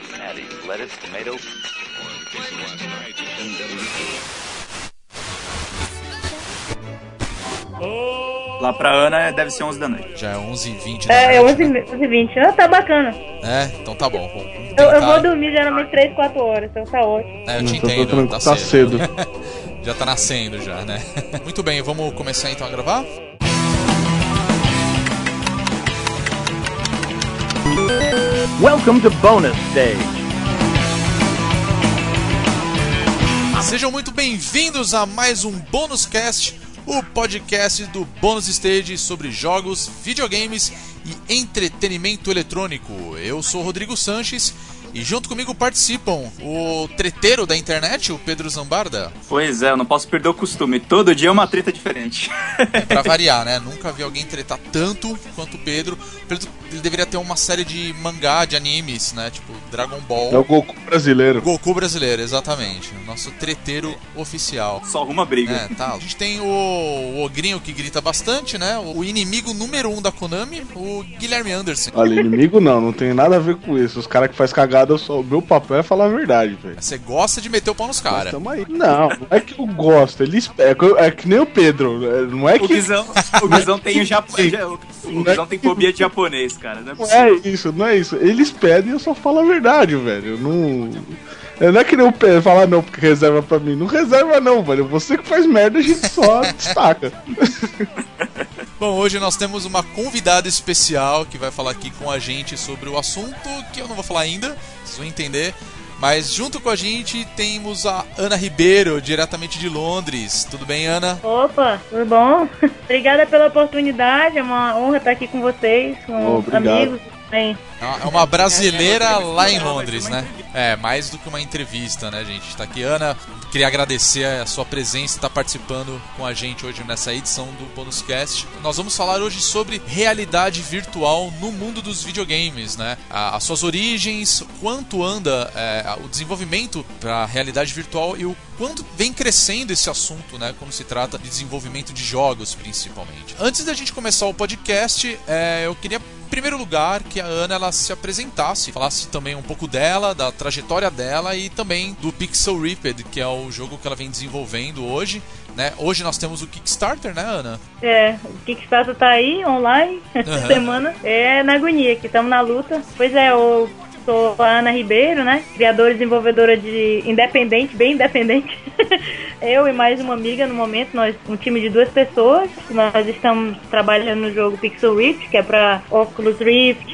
patty, lettuce, tomato. Lá pra Ana deve ser 11 da noite. Já é 11h20 É, é 11 h 20 Ah, tá bacana. É, então tá bom. Vamos Eu, tentar. eu vou dormir geralmente 3, 4 horas, então tá ótimo. É, eu te Não, tô entendo, tranquilo, tá, tá cedo. cedo. já tá nascendo já, né? Muito bem, vamos começar então a gravar? Welcome to bonus stage. Sejam muito bem-vindos a mais um Bônus Cast, o podcast do Bônus Stage sobre jogos, videogames e entretenimento eletrônico. Eu sou Rodrigo Sanches e junto comigo participam o treteiro da internet, o Pedro Zambarda. Pois é, eu não posso perder o costume. Todo dia é uma treta diferente. Pra variar, né? Nunca vi alguém tretar tanto quanto o Pedro. O Pedro ele deveria ter uma série de mangá, de animes, né? Tipo Dragon Ball. É o Goku brasileiro. Goku brasileiro, exatamente. Nosso treteiro oficial. Só arruma briga. É, tá. A gente tem o, o Ogrinho que grita bastante, né? O inimigo número um da Konami, o Guilherme Anderson. Olha, inimigo não, não tem nada a ver com isso. Os caras que faz cagada, eu só, o meu papel é falar a verdade, velho. Você gosta de meter o pau nos caras. Não, não é que eu gosto. Ele espe- é, que eu- é que nem o Pedro. é, Não é O que. Guizão, o Guizão tem o já- O Guizão tem fobia de japonês, cara. Não é Não é isso, não é isso. Eles pedem e eu só falo a verdade, velho. Eu não. é, Não é que nem o Pedro falar não, porque reserva pra mim. Não reserva não, velho. Você que faz merda, a gente só destaca. Bom, hoje nós temos uma convidada especial que vai falar aqui com a gente sobre o assunto que eu não vou falar ainda, vocês vão entender. Mas junto com a gente temos a Ana Ribeiro, diretamente de Londres. Tudo bem, Ana? Opa, tudo bom? Obrigada pela oportunidade, é uma honra estar aqui com vocês, com Obrigado. amigos também. É uma brasileira lá em Londres, né? É, mais do que uma entrevista, né, gente? Tá aqui, Ana. Queria agradecer a sua presença e estar participando com a gente hoje nessa edição do Bonus Cast. Nós vamos falar hoje sobre realidade virtual no mundo dos videogames, né? As suas origens, quanto anda é, o desenvolvimento para realidade virtual e o quanto vem crescendo esse assunto, né? Quando se trata de desenvolvimento de jogos, principalmente. Antes da gente começar o podcast, é, eu queria primeiro lugar, que a Ana ela se apresentasse, falasse também um pouco dela, da trajetória dela e também do Pixel Ripped, que é o jogo que ela vem desenvolvendo hoje. Né? Hoje nós temos o Kickstarter, né, Ana? É, o Kickstarter tá aí, online, essa Aham. semana. É na agonia, que estamos na luta. Pois é, eu sou a Ana Ribeiro, né? Criadora e desenvolvedora de independente, bem independente. eu e mais uma amiga no momento, nós um time de duas pessoas. Nós estamos trabalhando no jogo Pixel Rift, que é para Oculus Rift,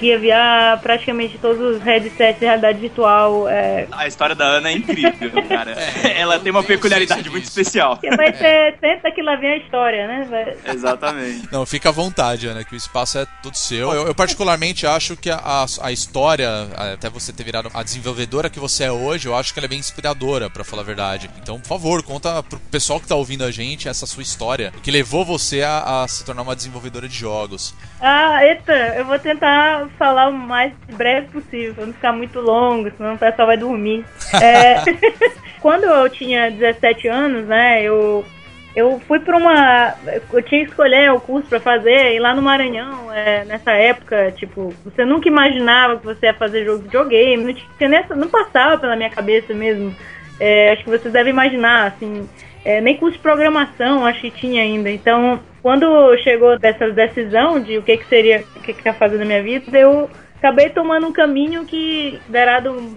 Gear VR, praticamente todos os headsets de realidade virtual. É, A história da Ana é incrível, cara. Ela tem uma peculiaridade muito especial. que vai ser senta que lá vem a história, né? Vai- Exatamente. Não, fica à vontade, Ana, que o espaço é todo seu. Eu, eu particularmente acho que a, a, a história, até você ter virado a desenvolvedora que você é hoje, eu acho que ela é bem inspiradora, pra falar a verdade. Então, por favor, conta pro pessoal que tá ouvindo a gente essa sua história, que levou você a, a se tornar uma desenvolvedora de jogos. Ah, eita, eu vou tentar falar o mais breve possível, pra não ficar muito longo, senão o pessoal vai dormir. É, quando eu tinha 17 anos, né, eu, eu fui pra uma. Eu tinha que escolher o curso pra fazer, e lá no Maranhão, é, nessa época, tipo, você nunca imaginava que você ia fazer jogo de videogame, não, tinha não passava pela minha cabeça mesmo. É, acho que vocês devem imaginar, assim, é, nem curso de programação acho que tinha ainda. Então, quando chegou dessa decisão de o que, que seria, o que, que ia fazer na minha vida, eu acabei tomando um caminho que derado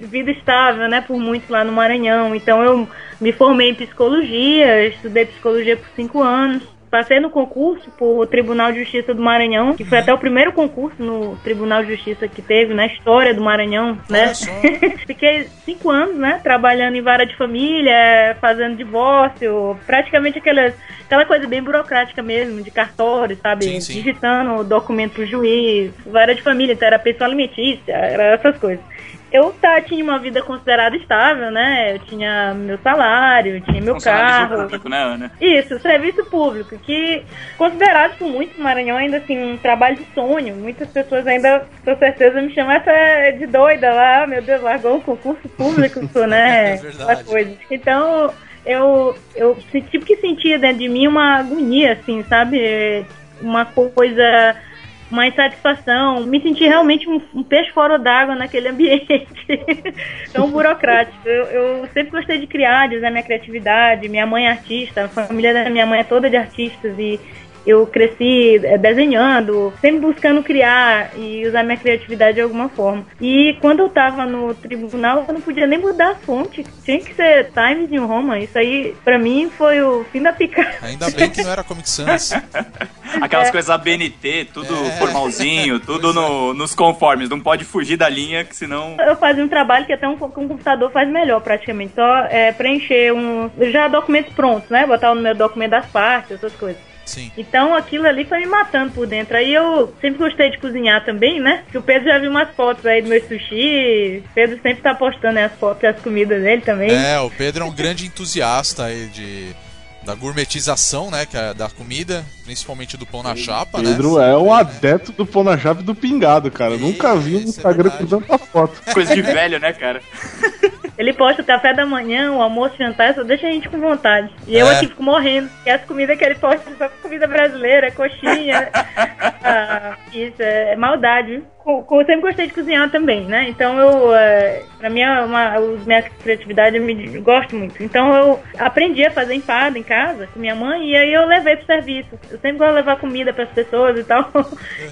vida estável, né, por muitos lá no Maranhão. Então, eu me formei em psicologia, estudei psicologia por cinco anos. Passei no concurso por Tribunal de Justiça do Maranhão, que foi até o primeiro concurso no Tribunal de Justiça que teve na história do Maranhão, né? Fiquei cinco anos, né, trabalhando em vara de família, fazendo divórcio, praticamente aquelas, aquela coisa bem burocrática mesmo, de cartório, sabe? Sim, sim. Digitando documento pro juiz, vara de família, então era pensão alimentícia, era essas coisas. Eu tá, tinha uma vida considerada estável, né? Eu tinha meu salário, tinha meu carro. público, né, Ana? Isso, serviço público, que considerado por muitos Maranhão ainda assim um trabalho de sonho. Muitas pessoas ainda, com certeza, me chamam essa é de doida lá, meu Deus, largou um concurso público, né? É verdade. Coisa. Então, eu, eu tive que sentir dentro de mim uma agonia, assim, sabe? Uma coisa uma insatisfação, me senti realmente um, um peixe fora d'água naquele ambiente tão burocrático. Eu, eu, sempre gostei de criar, de usar minha criatividade. Minha mãe é artista, a família da minha mãe é toda de artistas e eu cresci é, desenhando, sempre buscando criar e usar minha criatividade de alguma forma. E quando eu tava no tribunal, eu não podia nem mudar a fonte. Tinha que ser Times New Roman. Isso aí, pra mim, foi o fim da picada. Ainda bem que não era Comic Sans. Aquelas é. coisas ABNT, tudo é. formalzinho, tudo no, nos conformes. Não pode fugir da linha, que senão. Eu fazia um trabalho que até um, um computador faz melhor, praticamente. Só é, preencher um. Já documentos prontos, né? Botar no meu documento das partes, essas coisas. Sim. Então aquilo ali foi me matando por dentro. Aí eu sempre gostei de cozinhar também, né? Que o Pedro já viu umas fotos aí do meu sushi. O Pedro sempre tá postando as fotos e as comidas dele também. É, o Pedro é um grande entusiasta aí de da gourmetização, né, que é da comida, principalmente do pão na chapa, Pedro né? Pedro é um adepto do pão na chapa e do pingado, cara. E, Nunca vi um é Instagram com tanta foto. Coisa de velho, né, cara? Ele posta o café da manhã, o almoço, o jantar, só deixa a gente com vontade. E é. eu aqui fico morrendo. E as comidas que ele posta só comida brasileira, coxinha. ah, isso é maldade, viu? eu sempre gostei de cozinhar também, né? Então eu, é, pra mim, é uma, minha criatividade eu me gosto muito. Então eu aprendi a fazer empada em casa com minha mãe e aí eu levei pro serviço. Eu sempre gosto de levar comida para as pessoas e tal.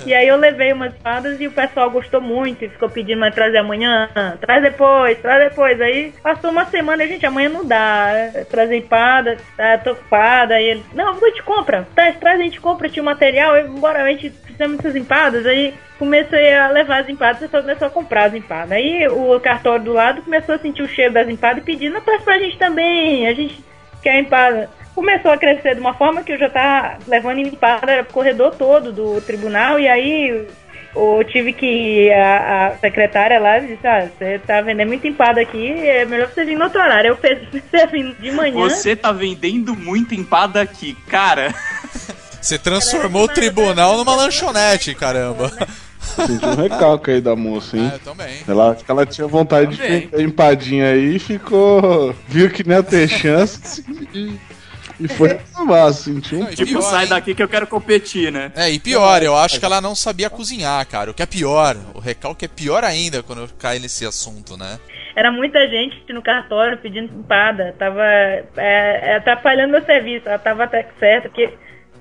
E aí eu levei umas espadas e o pessoal gostou muito e ficou pedindo mas trazer amanhã, traz depois, traz depois. Aí passou uma semana, a gente, amanhã não dá, trazer empada, tá, tô ocupada. Aí ele, não, a gente compra, traz, traz, a gente compra, tinha o material, e bora, a gente precisa muitas empadas. Aí comecei a levar as empadas, e começou a comprar as empadas. Aí o cartório do lado começou a sentir o cheiro das empadas e pedindo, traz pra gente também, a gente quer empada. Começou a crescer de uma forma que eu já tava levando empada pro corredor todo do tribunal, e aí eu tive que a, a secretária lá disse, ah, você tá vendendo muita empada aqui, é melhor você vir no outro horário. Eu pensei de manhã. Você tá vendendo muita empada aqui, cara. Você transformou o tribunal numa lanchonete, caramba. Senti um recalque aí da moça, hein? É, também. Ela, ela tinha vontade também. de ter empadinha aí e ficou. Viu que não ia ter chance e, e foi reclamar, sentiu um Tipo, pior, sai hein? daqui que eu quero competir, né? É, e pior, eu acho que ela não sabia cozinhar, cara. O que é pior, o recalque é pior ainda quando eu caio nesse assunto, né? Era muita gente no cartório pedindo empada. Tava é, é, atrapalhando meu serviço. Ela tava até certa, porque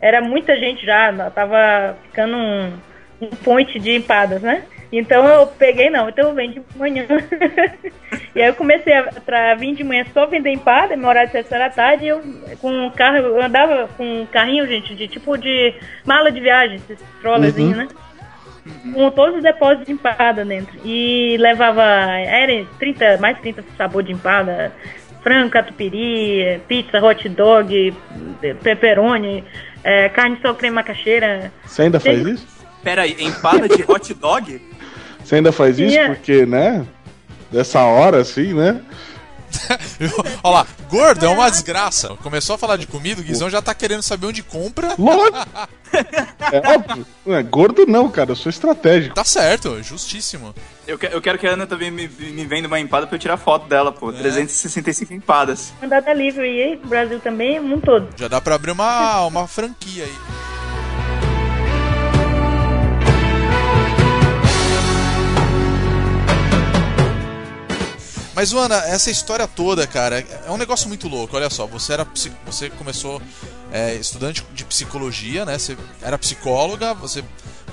era muita gente já, tava ficando um, um point de empadas, né? Então eu peguei, não, então eu venho de manhã. e aí eu comecei a pra vir de manhã só vender empada, meu horário de sexta da tarde, eu com um carro, eu andava com um carrinho, gente, de tipo de mala de viagem, esses trollerzinho, uhum. né? Com todos os depósitos de empada dentro. E levava, era 30, mais 30 sabor de empada, frango, catupiry, pizza, hot dog, pepperoni, é, carne só creme macaxeira. Você ainda faz Tem... isso? Pera aí, empada de hot dog? Você ainda faz isso? Yeah. Porque, né? Dessa hora, assim, né? Olha lá, gordo é uma desgraça. Começou a falar de comida, o Guizão já tá querendo saber onde compra. Lógico. É óbvio. Não é gordo não, cara, eu sou estratégico. Tá certo, justíssimo. Eu, que, eu quero que a Ana também me, me venda uma empada pra eu tirar foto dela, pô. É. 365 empadas. Mandada livre aí, Brasil também, o mundo todo. Já dá pra abrir uma, uma franquia aí. Mas, Ana, essa história toda, cara, é um negócio muito louco. Olha só, você era você começou é, estudante de psicologia, né? Você era psicóloga, você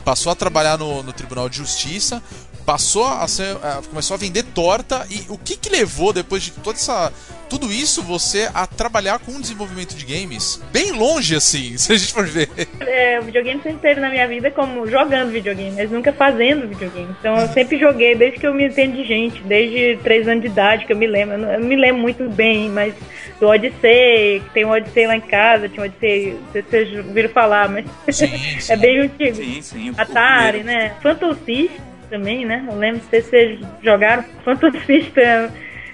passou a trabalhar no, no Tribunal de Justiça, passou a ser, começou a vender torta e o que que levou depois de toda essa tudo isso você a trabalhar com o desenvolvimento de games bem longe assim, se a gente for ver. É, o videogame sempre esteve na minha vida como jogando videogame, mas nunca fazendo videogame. Então eu sempre joguei desde que eu me entendo de gente, desde 3 anos de idade que eu me lembro. Eu não me lembro muito bem, mas do Odyssey, que tem um Odyssey lá em casa, tinha um Odyssey, vocês ouviram falar, mas sim, sim. é bem antigo. Sim, sim. Atari, né? Phantom System também, né? Eu lembro se vocês jogaram Phantom System,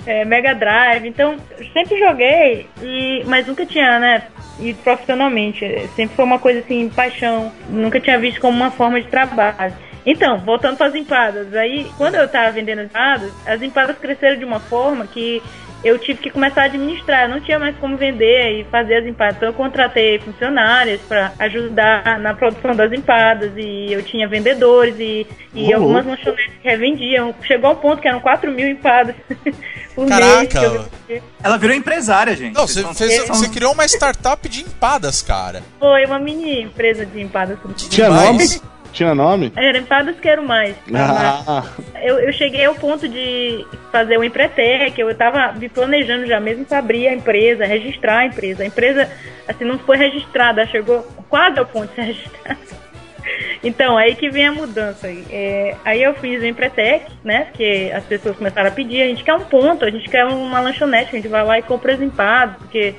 é, Mega Drive. Então, sempre joguei, e, mas nunca tinha, né? E profissionalmente. Sempre foi uma coisa assim, paixão. Nunca tinha visto como uma forma de trabalho. Então, voltando para as empadas. Aí, quando eu estava vendendo as empadas, as empadas cresceram de uma forma que eu tive que começar a administrar. Eu não tinha mais como vender e fazer as empadas. Então eu contratei funcionárias para ajudar na produção das empadas e eu tinha vendedores e, e Uhum. algumas lanchonetes que revendiam. Chegou ao ponto que eram 4 mil empadas por mês. Caraca! eu vendia. Ela virou empresária, gente. Não, você, fez- você criou uma startup de empadas, cara. Foi uma mini empresa de empadas. Tinha Demais. nome? Tinha nome? Era empadas quero mais. Ah, Eu, eu cheguei ao ponto de fazer o Empretec, eu tava me planejando já mesmo para abrir a empresa, registrar a empresa. A empresa, assim, não foi registrada, chegou quase ao ponto de ser registrada. Então, aí que vem a mudança. aí. É, aí eu fiz o Empretec, né? Porque as pessoas começaram a pedir, a gente quer um ponto, a gente quer uma lanchonete, a gente vai lá e compra as empadas, porque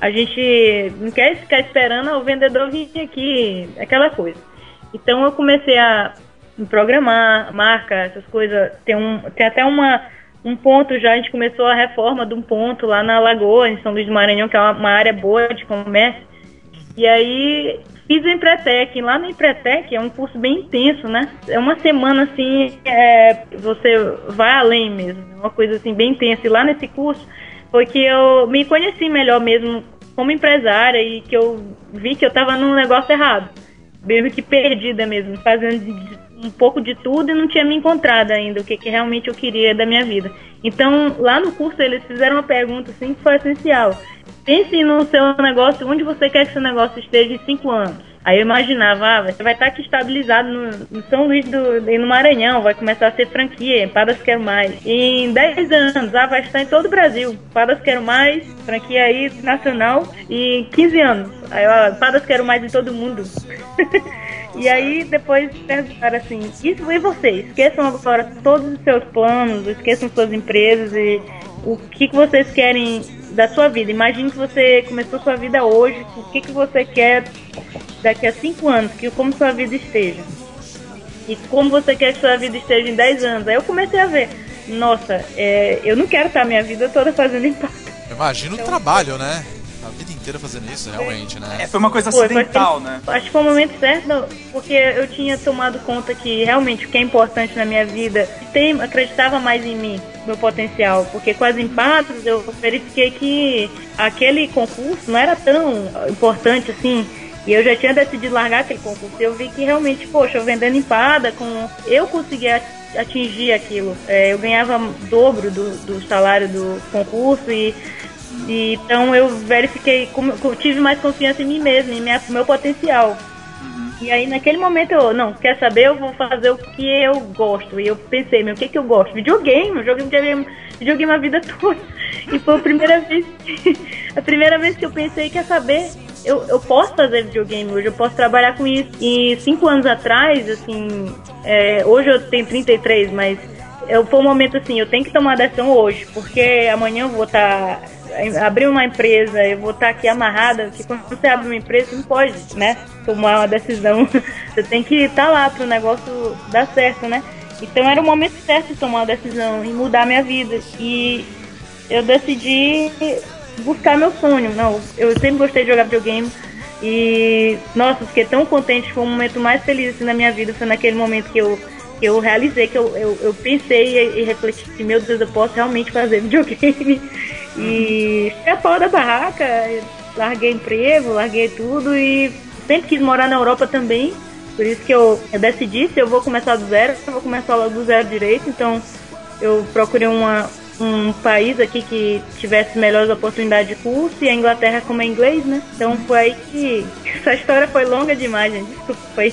a gente não quer ficar esperando o vendedor vir aqui, aquela coisa. Então eu comecei a programar, marca, essas coisas. Tem, um, tem até uma, um ponto já, a gente começou a reforma de um ponto lá na Lagoa, em São Luís do Maranhão, que é uma, uma área boa de comércio. E aí fiz o Empretec. Lá no Empretec é um curso bem intenso, né? É uma semana assim, é, você vai além mesmo. É uma coisa assim bem intensa. E lá nesse curso foi que eu me conheci melhor mesmo como empresária e que eu vi que eu tava num negócio errado. Meio que perdida mesmo, fazendo um pouco de tudo e não tinha me encontrado ainda, o que, que realmente eu queria da minha vida. Então, lá no curso, eles fizeram uma pergunta assim que foi essencial. Pense no seu negócio, onde você quer que seu negócio esteja em cinco anos. Aí eu imaginava, ah, você vai estar aqui estabilizado no, no São Luís do, e no Maranhão, vai começar a ser franquia, Empadas Quero Mais. E em 10 anos, ah, vai estar em todo o Brasil, Empadas Quero Mais, franquia aí nacional, e em 15 anos, aí ó, Empadas Quero Mais em todo mundo. e aí depois perguntaram assim, isso e vocês? Esqueçam agora todos os seus planos, esqueçam suas empresas e o que, que vocês querem da sua vida. Imagine que você começou sua vida hoje, o que, que você quer daqui a cinco anos, que como sua vida esteja. E como você quer que sua vida esteja em 10 anos. Aí eu comecei a ver, nossa, é, eu não quero estar minha vida toda fazendo impacto. Imagina o trabalho, né? Inteira fazendo isso, realmente, É, né? foi uma coisa acidental, né? Acho que foi o momento certo, porque eu tinha tomado conta que realmente o que é importante na minha vida, tem, acreditava mais em mim, meu potencial, porque com as empadas eu verifiquei que aquele concurso não era tão importante assim. E eu já tinha decidido largar aquele concurso. Eu vi que realmente, poxa, eu vendendo empada, com eu conseguia atingir aquilo. É, eu ganhava dobro do, do salário do concurso e e, então eu verifiquei, como, tive mais confiança em mim mesma, em minha, meu potencial. E aí naquele momento eu, não, quer saber, eu vou fazer o que eu gosto. E eu pensei, meu, o que que eu gosto? Videogame, eu joguei videogame, videogame a vida toda. E foi a primeira vez, a primeira vez que eu pensei, quer saber, eu, eu posso fazer videogame hoje, eu posso trabalhar com isso. E cinco anos atrás, assim, é, hoje eu tenho 33, mas eu, foi um momento assim, eu tenho que tomar decisão hoje, porque amanhã eu vou estar. Abrir uma empresa, eu vou estar aqui amarrada, porque quando você abre uma empresa, você não pode, né? Tomar uma decisão. Você tem que estar lá para o negócio dar certo, né? Então era o momento certo de tomar uma decisão e mudar a minha vida. E eu decidi buscar meu sonho. Não, eu sempre gostei de jogar videogame. E, nossa, fiquei tão contente. Foi o momento mais feliz assim, na minha vida. Foi naquele momento que eu, eu realizei, que eu, eu, eu pensei e, e refleti: meu Deus, eu posso realmente fazer videogame. E pau da barraca, larguei emprego, larguei tudo. E sempre quis morar na Europa também. Por isso que eu, eu decidi: se eu vou começar do zero, eu vou começar logo do zero direito. Então, eu procurei uma, um país aqui que tivesse melhores oportunidades de curso e a Inglaterra como é inglês, né? Então foi aí que essa história foi longa demais, gente. Desculpa, foi.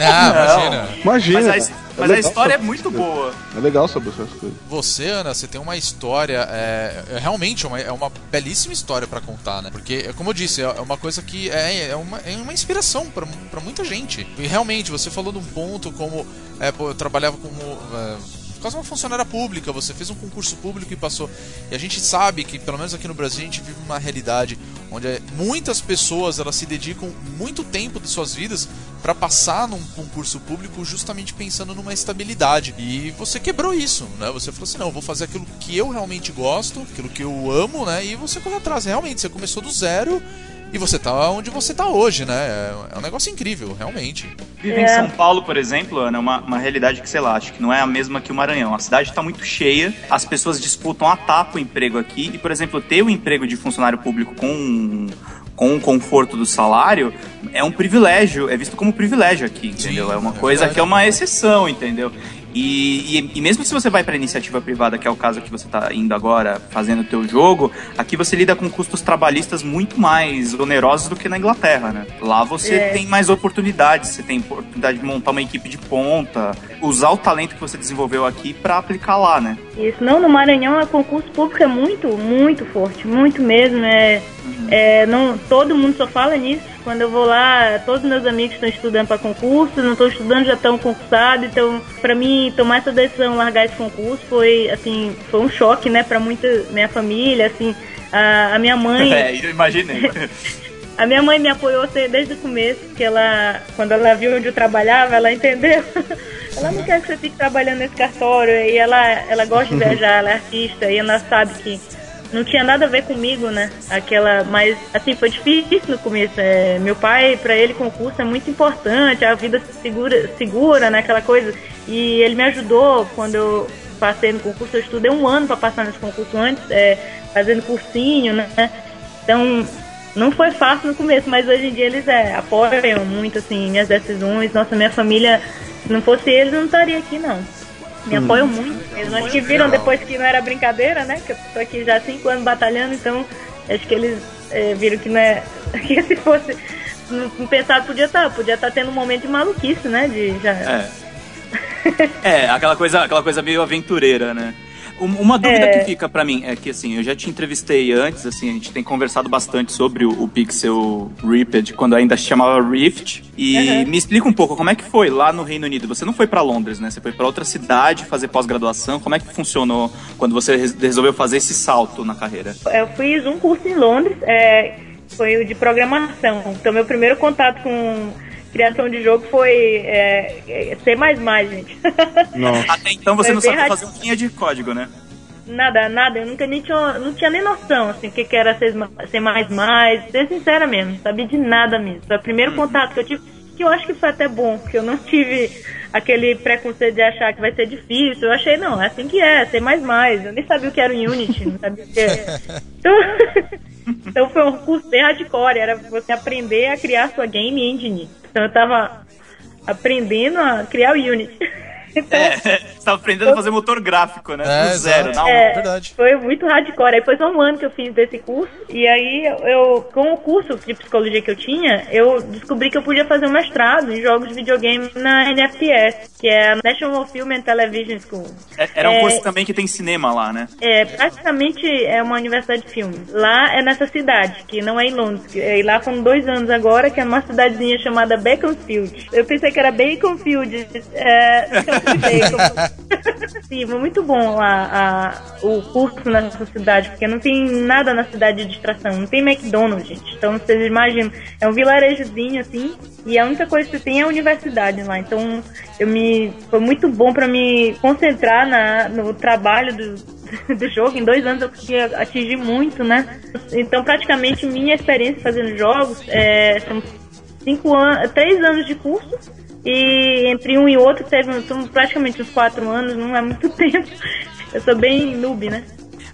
Ah, imagina. imagina. Mas, a, É mas a legal história é muito boa. É legal saber essas coisas. Você, Ana, você tem uma história, é, é realmente uma, é uma belíssima história pra contar, né? Porque, é como eu disse, é é uma coisa que é, é, uma, é uma inspiração pra pra muita gente. E realmente, você falou num ponto como, é, pô, eu trabalhava como é, quase uma funcionária pública, você fez um concurso público e passou. E a gente sabe que, pelo menos aqui no Brasil, a gente vive uma realidade onde é, muitas pessoas elas se dedicam muito tempo de suas vidas para passar num concurso público justamente pensando numa estabilidade. E você quebrou isso, né? Você falou assim: não, vou fazer aquilo que eu realmente gosto, aquilo que eu amo, né? E você correu atrás. Realmente, você começou do zero E você tá onde você tá hoje, né? É um negócio incrível, realmente. Viver em É. São Paulo, por exemplo, Ana, é uma, uma realidade que, sei lá, acho que não é a mesma que o Maranhão. A cidade está muito cheia, as pessoas disputam a tapa o emprego aqui, e, por exemplo, ter o emprego de funcionário público com, com o conforto do salário é um privilégio, é visto como privilégio aqui, entendeu? é uma é coisa verdade. que é uma exceção, entendeu? E, e, e mesmo se você vai para iniciativa privada, que é o caso que você está indo agora, fazendo o teu jogo, aqui você lida com custos trabalhistas muito mais onerosos do que na Inglaterra, né? Lá você É. tem mais oportunidades, você tem oportunidade de montar uma equipe de ponta, usar o talento que você desenvolveu aqui para aplicar lá, né? Isso, não, no Maranhão a concurso público é muito, muito forte, muito mesmo. É, é, não, todo mundo só fala nisso. Quando eu vou lá, todos os meus amigos estão estudando para concurso, não estão estudando, já estão concursados. Então, para mim, tomar essa decisão, largar esse concurso, foi assim, foi um choque, né, para muita minha família, assim. A, a minha mãe. É, eu imaginei. A minha mãe me apoiou assim, desde o começo, porque ela, quando ela viu onde eu trabalhava, ela entendeu. Ela não quer que você fique trabalhando nesse cartório, e ela, ela gosta de viajar, ela é artista, e ela sabe que não tinha nada a ver comigo, né? Aquela, mas assim, foi difícil no começo. É, meu pai, pra ele, concurso é muito importante, a vida segura, segura, né? Aquela coisa. E ele me ajudou quando eu passei no concurso, eu estudei um ano para passar nesse concurso antes, é, fazendo cursinho, né? Então, não foi fácil no começo, mas hoje em dia eles é, apoiam muito, assim, minhas decisões. Nossa, minha família, se não fosse eles, não estaria aqui, não. Me apoiam muito mesmo. Acho que viram depois que não era brincadeira, né? Que eu tô aqui já há cinco anos batalhando, então acho que eles é, viram que não é. Que se fosse. Não não pensaram, podia estar, podia estar tendo um momento de maluquice, né? De já. É. É, aquela coisa, aquela coisa meio aventureira, né? Um- Uma dúvida É. que fica pra mim é que assim, eu já te entrevistei antes, assim, a gente tem conversado bastante sobre o, o Pixel Ripped quando ainda se chamava Rift. E Uhum. me explica um pouco como é que foi lá no Reino Unido. Você não foi pra Londres, né? Você foi pra outra cidade fazer pós-graduação. Como é que funcionou quando você res- resolveu fazer esse salto na carreira? Eu fiz um curso em Londres, é, foi o de programação. Então, meu primeiro contato com criação de jogo foi é, é, C++, gente. Nossa. Até então você Foi não sabia fazer uma linha de código, né? nada, nada. Eu nunca nem tinha, não tinha nem noção, assim, o que, que era C++, C++, ser sincera mesmo, não sabia de nada mesmo. Foi o primeiro contato que eu tive, que eu acho que foi até bom, porque eu não tive aquele preconceito de achar que vai ser difícil. Eu achei, não, é assim que é, C++. Eu nem sabia o que era o Unity, não sabia o que era. Então, então foi um curso bem hardcore, era você aprender a criar sua game engine. Então eu tava aprendendo a criar o Unity. Então, É, você tava aprendendo a fazer motor gráfico, né? É, Do zero, não. é, verdade. Foi muito hardcore. Aí foi só um ano que eu fiz desse curso. E aí, eu, com o curso de psicologia que eu tinha, eu descobri que eu podia fazer um mestrado em jogos de videogame na NFTS, que é a National Film and Television School. É- Era um É, curso também que tem cinema lá, né? É, praticamente é uma universidade de filme. Lá é nessa cidade, que não é em Londres. E lá foram dois anos agora, que é uma cidadezinha chamada Beaconsfield. Eu pensei que era Baconfield. É, então. Sim, foi muito bom lá a, o curso nessa cidade, porque não tem nada na cidade de distração. Não tem McDonald's, gente. Então vocês imaginam, é um vilarejozinho assim, e a única coisa que tem é a universidade lá. Então eu me foi muito bom para me concentrar na, no trabalho do, do jogo. Em dois anos eu consegui atingir muito, né? Então praticamente minha experiência fazendo jogos é, são cinco anos, três anos de curso e entre um e outro teve praticamente uns quatro anos, não é muito tempo. Eu sou bem noob, né?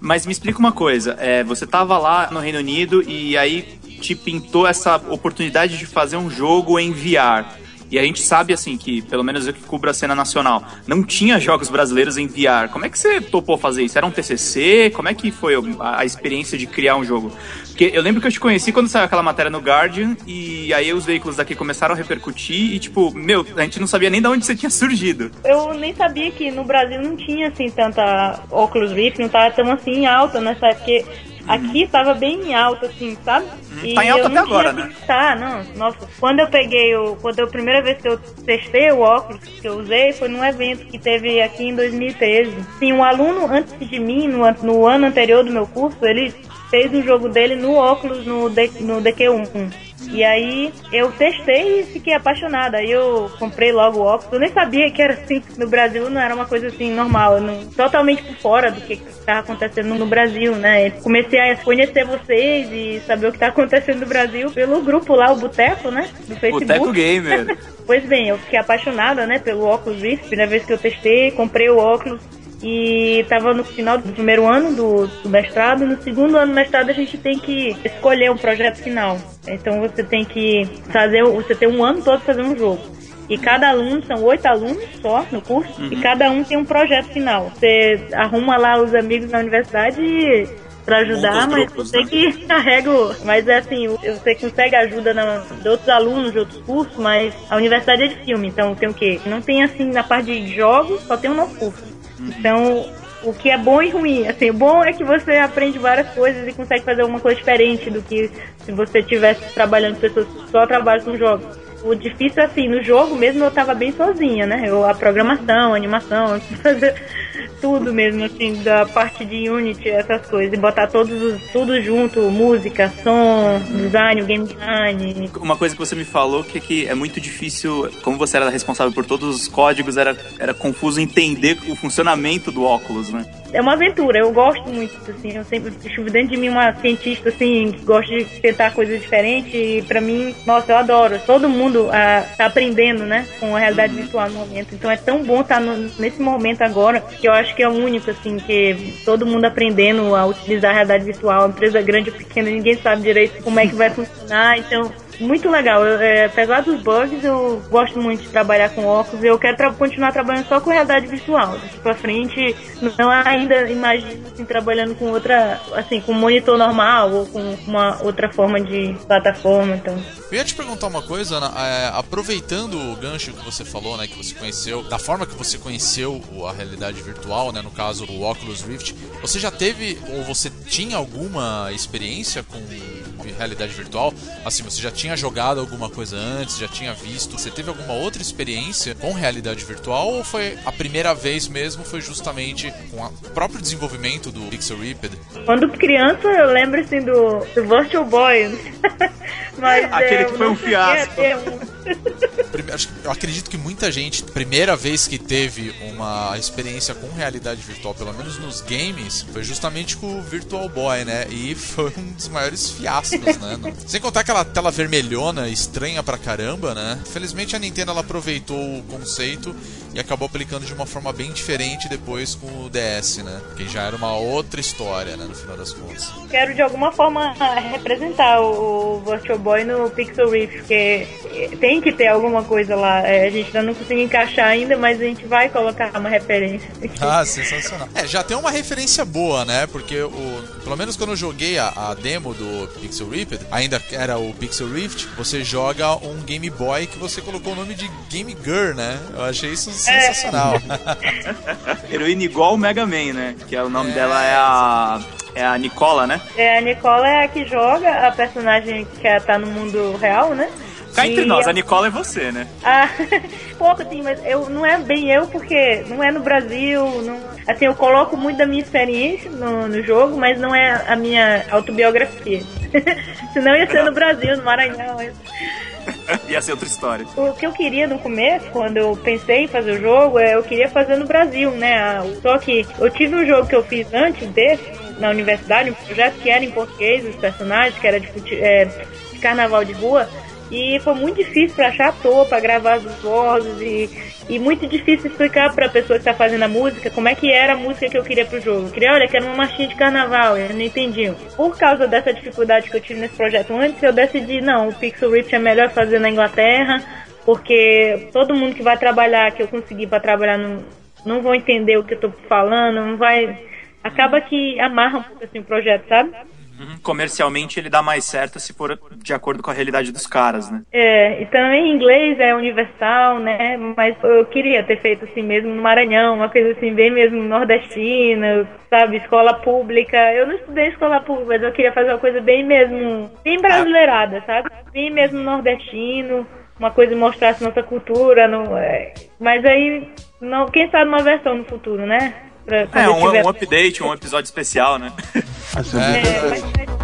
Mas me explica uma coisa, é, você tava lá no Reino Unido e aí te pintou essa oportunidade de fazer um jogo em VR. E a gente sabe, assim, que, pelo menos eu que cubro a cena nacional, não tinha jogos brasileiros em VR. Como é que você topou fazer isso? Era um TCC? Como é que foi a, experiência de criar um jogo? Porque eu lembro que eu te conheci quando saiu aquela matéria no Guardian, e aí os veículos daqui começaram a repercutir, e tipo, meu, a gente não sabia nem de onde você tinha surgido. Eu nem sabia que no Brasil não tinha assim tanta Oculus Rift, não tava tão assim alta nessa época, porque aqui tava bem alta assim, sabe? tá em alta eu até não agora, né? Tá, não, nossa. Quando eu peguei o. Quando eu, a primeira vez que eu testei o óculos que eu usei foi num evento que teve aqui em 2013. Sim, um aluno antes de mim, no, no ano anterior do meu curso, ele fez um jogo dele no óculos no, D, no DQ1. E aí eu testei e fiquei apaixonada. Aí eu comprei logo o óculos. Eu nem sabia que era assim. No Brasil não era uma coisa assim normal. Não, totalmente por fora do que estava acontecendo no Brasil, né? Comecei a conhecer vocês e saber o que está acontecendo no Brasil pelo grupo lá, o Boteco, né? Do Facebook. Boteco Gamer. pois bem, eu fiquei apaixonada, né, pelo óculos Rift. Primeira vez que eu testei, comprei o óculos e estava no final do primeiro ano do, do, mestrado. No segundo ano do mestrado a gente tem que escolher um projeto final. Então você tem que fazer, você tem um ano todo fazer um jogo. E cada aluno, são oito alunos só no curso, uhum. e cada um tem um projeto final. Você arruma lá os amigos na universidade e para ajudar, mas grupos, você né? que carrega. Mas é assim, você consegue ajuda na, de outros alunos de outros cursos, mas a universidade é de filme, então tem o quê? Não tem assim na parte de jogos, só tem um novo curso. Então, o que é bom e ruim. Assim, o bom é que você aprende várias coisas e consegue fazer alguma coisa diferente do que se você estivesse trabalhando pessoas que só trabalham com jogos. O difícil, assim, no jogo mesmo eu tava bem sozinha, né? Eu, a programação, a animação, fazer tudo mesmo, assim, da parte de Unity, essas coisas. E botar todos os, tudo junto, música, som, design, game design. Uma coisa que você me falou que é que é muito difícil, como você era responsável por todos os códigos, era, era confuso entender o funcionamento do óculos, né? É uma aventura, eu gosto muito, assim, eu sempre estive dentro de mim uma cientista, assim, que gosta de tentar coisas diferentes e pra mim, nossa, eu adoro. Todo mundo ah, tá aprendendo, né, com a realidade virtual no momento, então é tão bom estar tá nesse momento agora, que eu acho que é o único, assim, que todo mundo aprendendo a utilizar a realidade virtual, empresa grande ou pequena, ninguém sabe direito como é que vai funcionar, então muito legal. É, apesar dos bugs, eu gosto muito de trabalhar com óculos. Eu quero tra continuar trabalhando só com realidade virtual. Daqui pra frente, não ainda imagino assim, trabalhando com outra, assim, com monitor normal ou com uma outra forma de plataforma. Então. Eu ia te perguntar uma coisa, Ana, é, aproveitando o gancho que você falou, né, que você conheceu, da forma que você conheceu a realidade virtual, né, no caso o Oculus Rift, você já teve ou você tinha alguma experiência com realidade virtual? Assim, você já tinha jogado alguma coisa antes, já tinha visto? Você teve alguma outra experiência com realidade virtual ou foi a primeira vez mesmo foi justamente com o próprio desenvolvimento do Pixel Ripped? Quando criança, eu lembro assim do, do Virtual Boy. Mas, Aquele é, que foi um fiasco. Eu acredito que muita gente, primeira vez que teve uma experiência com realidade virtual, pelo menos nos games, foi justamente com o Virtual Boy, né? E foi um dos maiores fiascos, né? Sem contar aquela tela vermelhona, estranha pra caramba, né? Felizmente a Nintendo ela aproveitou o conceito e acabou aplicando de uma forma bem diferente depois com o DS, né? Que já era uma outra história, né? No final das contas. Quero de alguma forma representar o Virtual Boy no Pixel Rift, porque tem que ter alguma coisa lá. É, a gente ainda não conseguiu encaixar ainda, mas a gente vai colocar uma referência. Ah, sensacional. É, já tem uma referência boa, né? Porque o, pelo menos quando eu joguei a, a demo do Pixel Rift, ainda era o Pixel Rift, você joga um Game Boy que você colocou o nome de Game Girl, né? Eu achei isso sensacional. É. Heroína igual o Mega Man, né? Que é, o nome é, dela é a. É a Nicola, né? É, a Nicola é a que joga, a personagem que tá no mundo real, né? Cá entre nós, a Nicola é você, né? Ah, pouco assim, mas eu, não é bem eu, porque não é no Brasil. Não, assim, eu coloco muito da minha experiência no, no jogo, mas não é a minha autobiografia. Senão ia ser no Brasil, no Maranhão. Ia ser outra história. O que eu queria no começo, quando eu pensei em fazer o jogo, é eu queria fazer no Brasil, né? Só que eu tive um jogo que eu fiz antes desse, na universidade, um projeto que era em português, os personagens, que era de, é, de carnaval de rua. E foi muito difícil para achar ator para gravar as vozes e, e muito difícil explicar para a pessoa que está fazendo a música como é que era a música que eu queria pro jogo. Eu queria, olha, que era uma marchinha de carnaval, eu não entendi. Por causa dessa dificuldade que eu tive nesse projeto antes, eu decidi, não, o Pixel Rift é melhor fazer na Inglaterra, porque todo mundo que vai trabalhar, que eu consegui para trabalhar, não, não vão entender o que eu tô falando, não vai. Acaba que amarra um pouco assim o projeto, sabe? Uhum. Comercialmente ele dá mais certo se for de acordo com a realidade dos caras, né? É, e também inglês é universal, né? Mas eu queria ter feito assim mesmo no Maranhão, uma coisa assim bem mesmo nordestina, sabe? Escola pública. Eu não estudei escola pública, mas eu queria fazer uma coisa bem mesmo, bem brasileirada, sabe? Bem mesmo nordestino, uma coisa que mostrasse nossa cultura. No, é. Mas aí, não, quem sabe uma versão no futuro, né? Pra, é, um, tiver... um update, um episódio especial, né? é,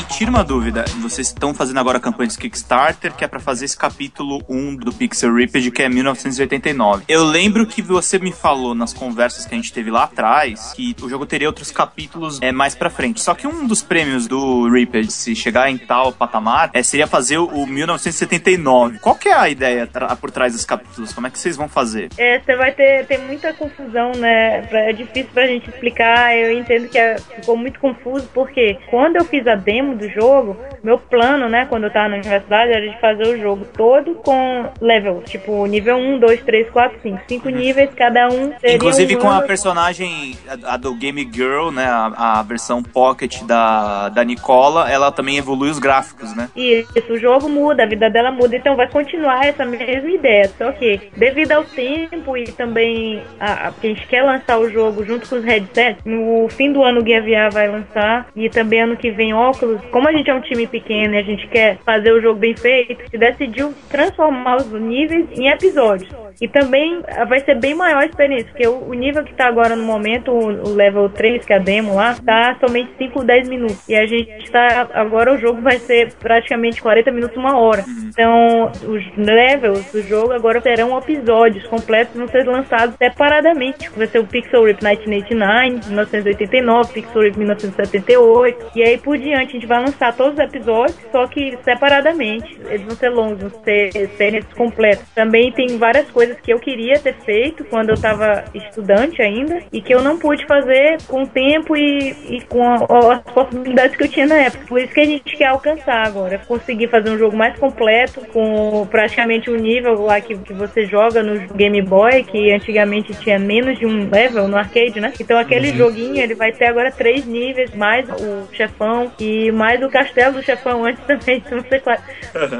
tira uma dúvida. Vocês estão fazendo agora a campanha de Kickstarter, que é para fazer esse capítulo 1 do Pixel Ripped, que é 1989. Eu lembro que você me falou nas conversas que a gente teve lá atrás que o jogo teria outros capítulos é, mais pra frente. Só que um dos prêmios do Ripped, se chegar em tal patamar, é, seria fazer o 1979. Qual que é a ideia por trás dos capítulos? Como é que vocês vão fazer? É, você vai ter, ter muita confusão, né? É difícil pra gente explicar. Eu entendo que é, ficou muito confuso, porque quando eu fiz a demo do jogo, meu plano, né, quando eu tava na universidade, era de fazer o jogo todo com levels, tipo nível 1, 2, 3, 4, 5. 5 níveis, cada um seria Inclusive um com a personagem, a, a do Game Girl, né, a, a versão Pocket da, da Nicola, ela também evolui os gráficos, né? Isso, o jogo muda, a vida dela muda, então vai continuar essa mesma ideia. Só que, devido ao tempo e também a, a, a gente quer lançar o jogo junto com os headsets, no fim do ano o Guia VR vai lançar e também ano que vem óculos. Como a gente é um time pequeno e a gente quer fazer o jogo bem feito, decidiu transformar os níveis em episódios. E também ah, vai ser bem maior a experiência, porque o, o nível que tá agora no momento, o, o level 3, que é a demo lá, tá somente 5, 10 minutos. E a gente tá. Agora o jogo vai ser praticamente 40 minutos, uma hora. Então, os levels do jogo agora serão episódios completos, vão ser lançados separadamente. Vai ser o Pixel Rip 1989, 1989, Pixel Rip 1978. E aí por diante a gente vai lançar todos os episódios, só que separadamente. Eles vão ser longos, vão ser séries completas. Também tem várias coisas que eu queria ter feito quando eu tava estudante ainda e que eu não pude fazer com o tempo e, e com a- as possibilidades que eu tinha na época. Por isso que a gente quer alcançar agora. Conseguir fazer um jogo mais completo, com praticamente um nível lá que, que você joga no Game Boy, que antigamente tinha menos de um level no arcade, né? Então aquele joguinho ele vai ter agora três níveis, mais o chefão e mais o castelo do chefão antes também, então vão ser quatro,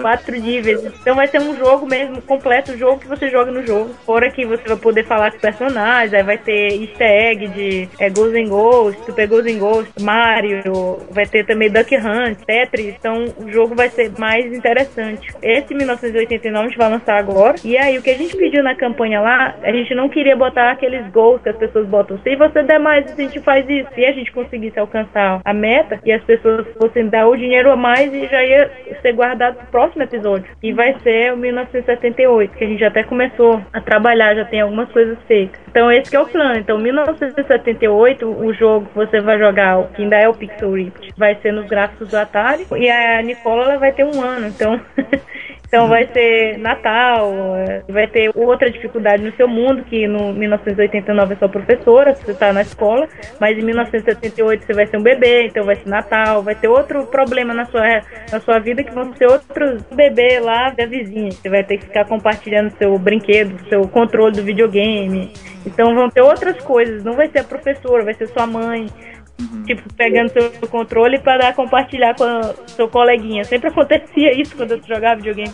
quatro níveis. Então vai ser um jogo mesmo completo, o jogo que você joga no jogo. Fora que você vai poder falar com os personagens, aí vai ter easter egg de é, Ghosts and Ghosts, Super Ghosts and Ghosts, Mario, vai ter também Duck Hunt, Tetris, então o jogo vai ser mais interessante. Esse 1989 a gente vai lançar agora. E aí o que a gente pediu na campanha lá, a gente não queria botar aqueles gols que as pessoas botam. Se você der mais, a gente faz isso. Se a gente conseguisse alcançar a meta e as pessoas fossem dar o dinheiro a mais e já ia ser guardado pro próximo episódio. E vai ser o 1978, que a gente até começou a trabalhar, já tem algumas coisas feitas. Então esse é o plano. Então 1978, o jogo você vai jogar, que ainda é o Pixel Rift, vai ser nos gráficos do Atari. E a Nicola vai ter um ano, então Então vai ser Natal, é, vai ter outra dificuldade no seu mundo, que no 1989 é só professora, você tá na escola, mas em 1978 você vai ser um bebê, então vai ser Natal, vai ter outro problema na sua, na sua vida que vão ser outros bebê lá da vizinha. Você vai ter que ficar compartilhando seu brinquedo, seu controle do videogame. Então vão ter outras coisas, não vai ser a professora, vai ser sua mãe. Tipo, pegando seu controle para compartilhar com a- seu coleguinha. Sempre acontecia isso quando eu jogava videogame.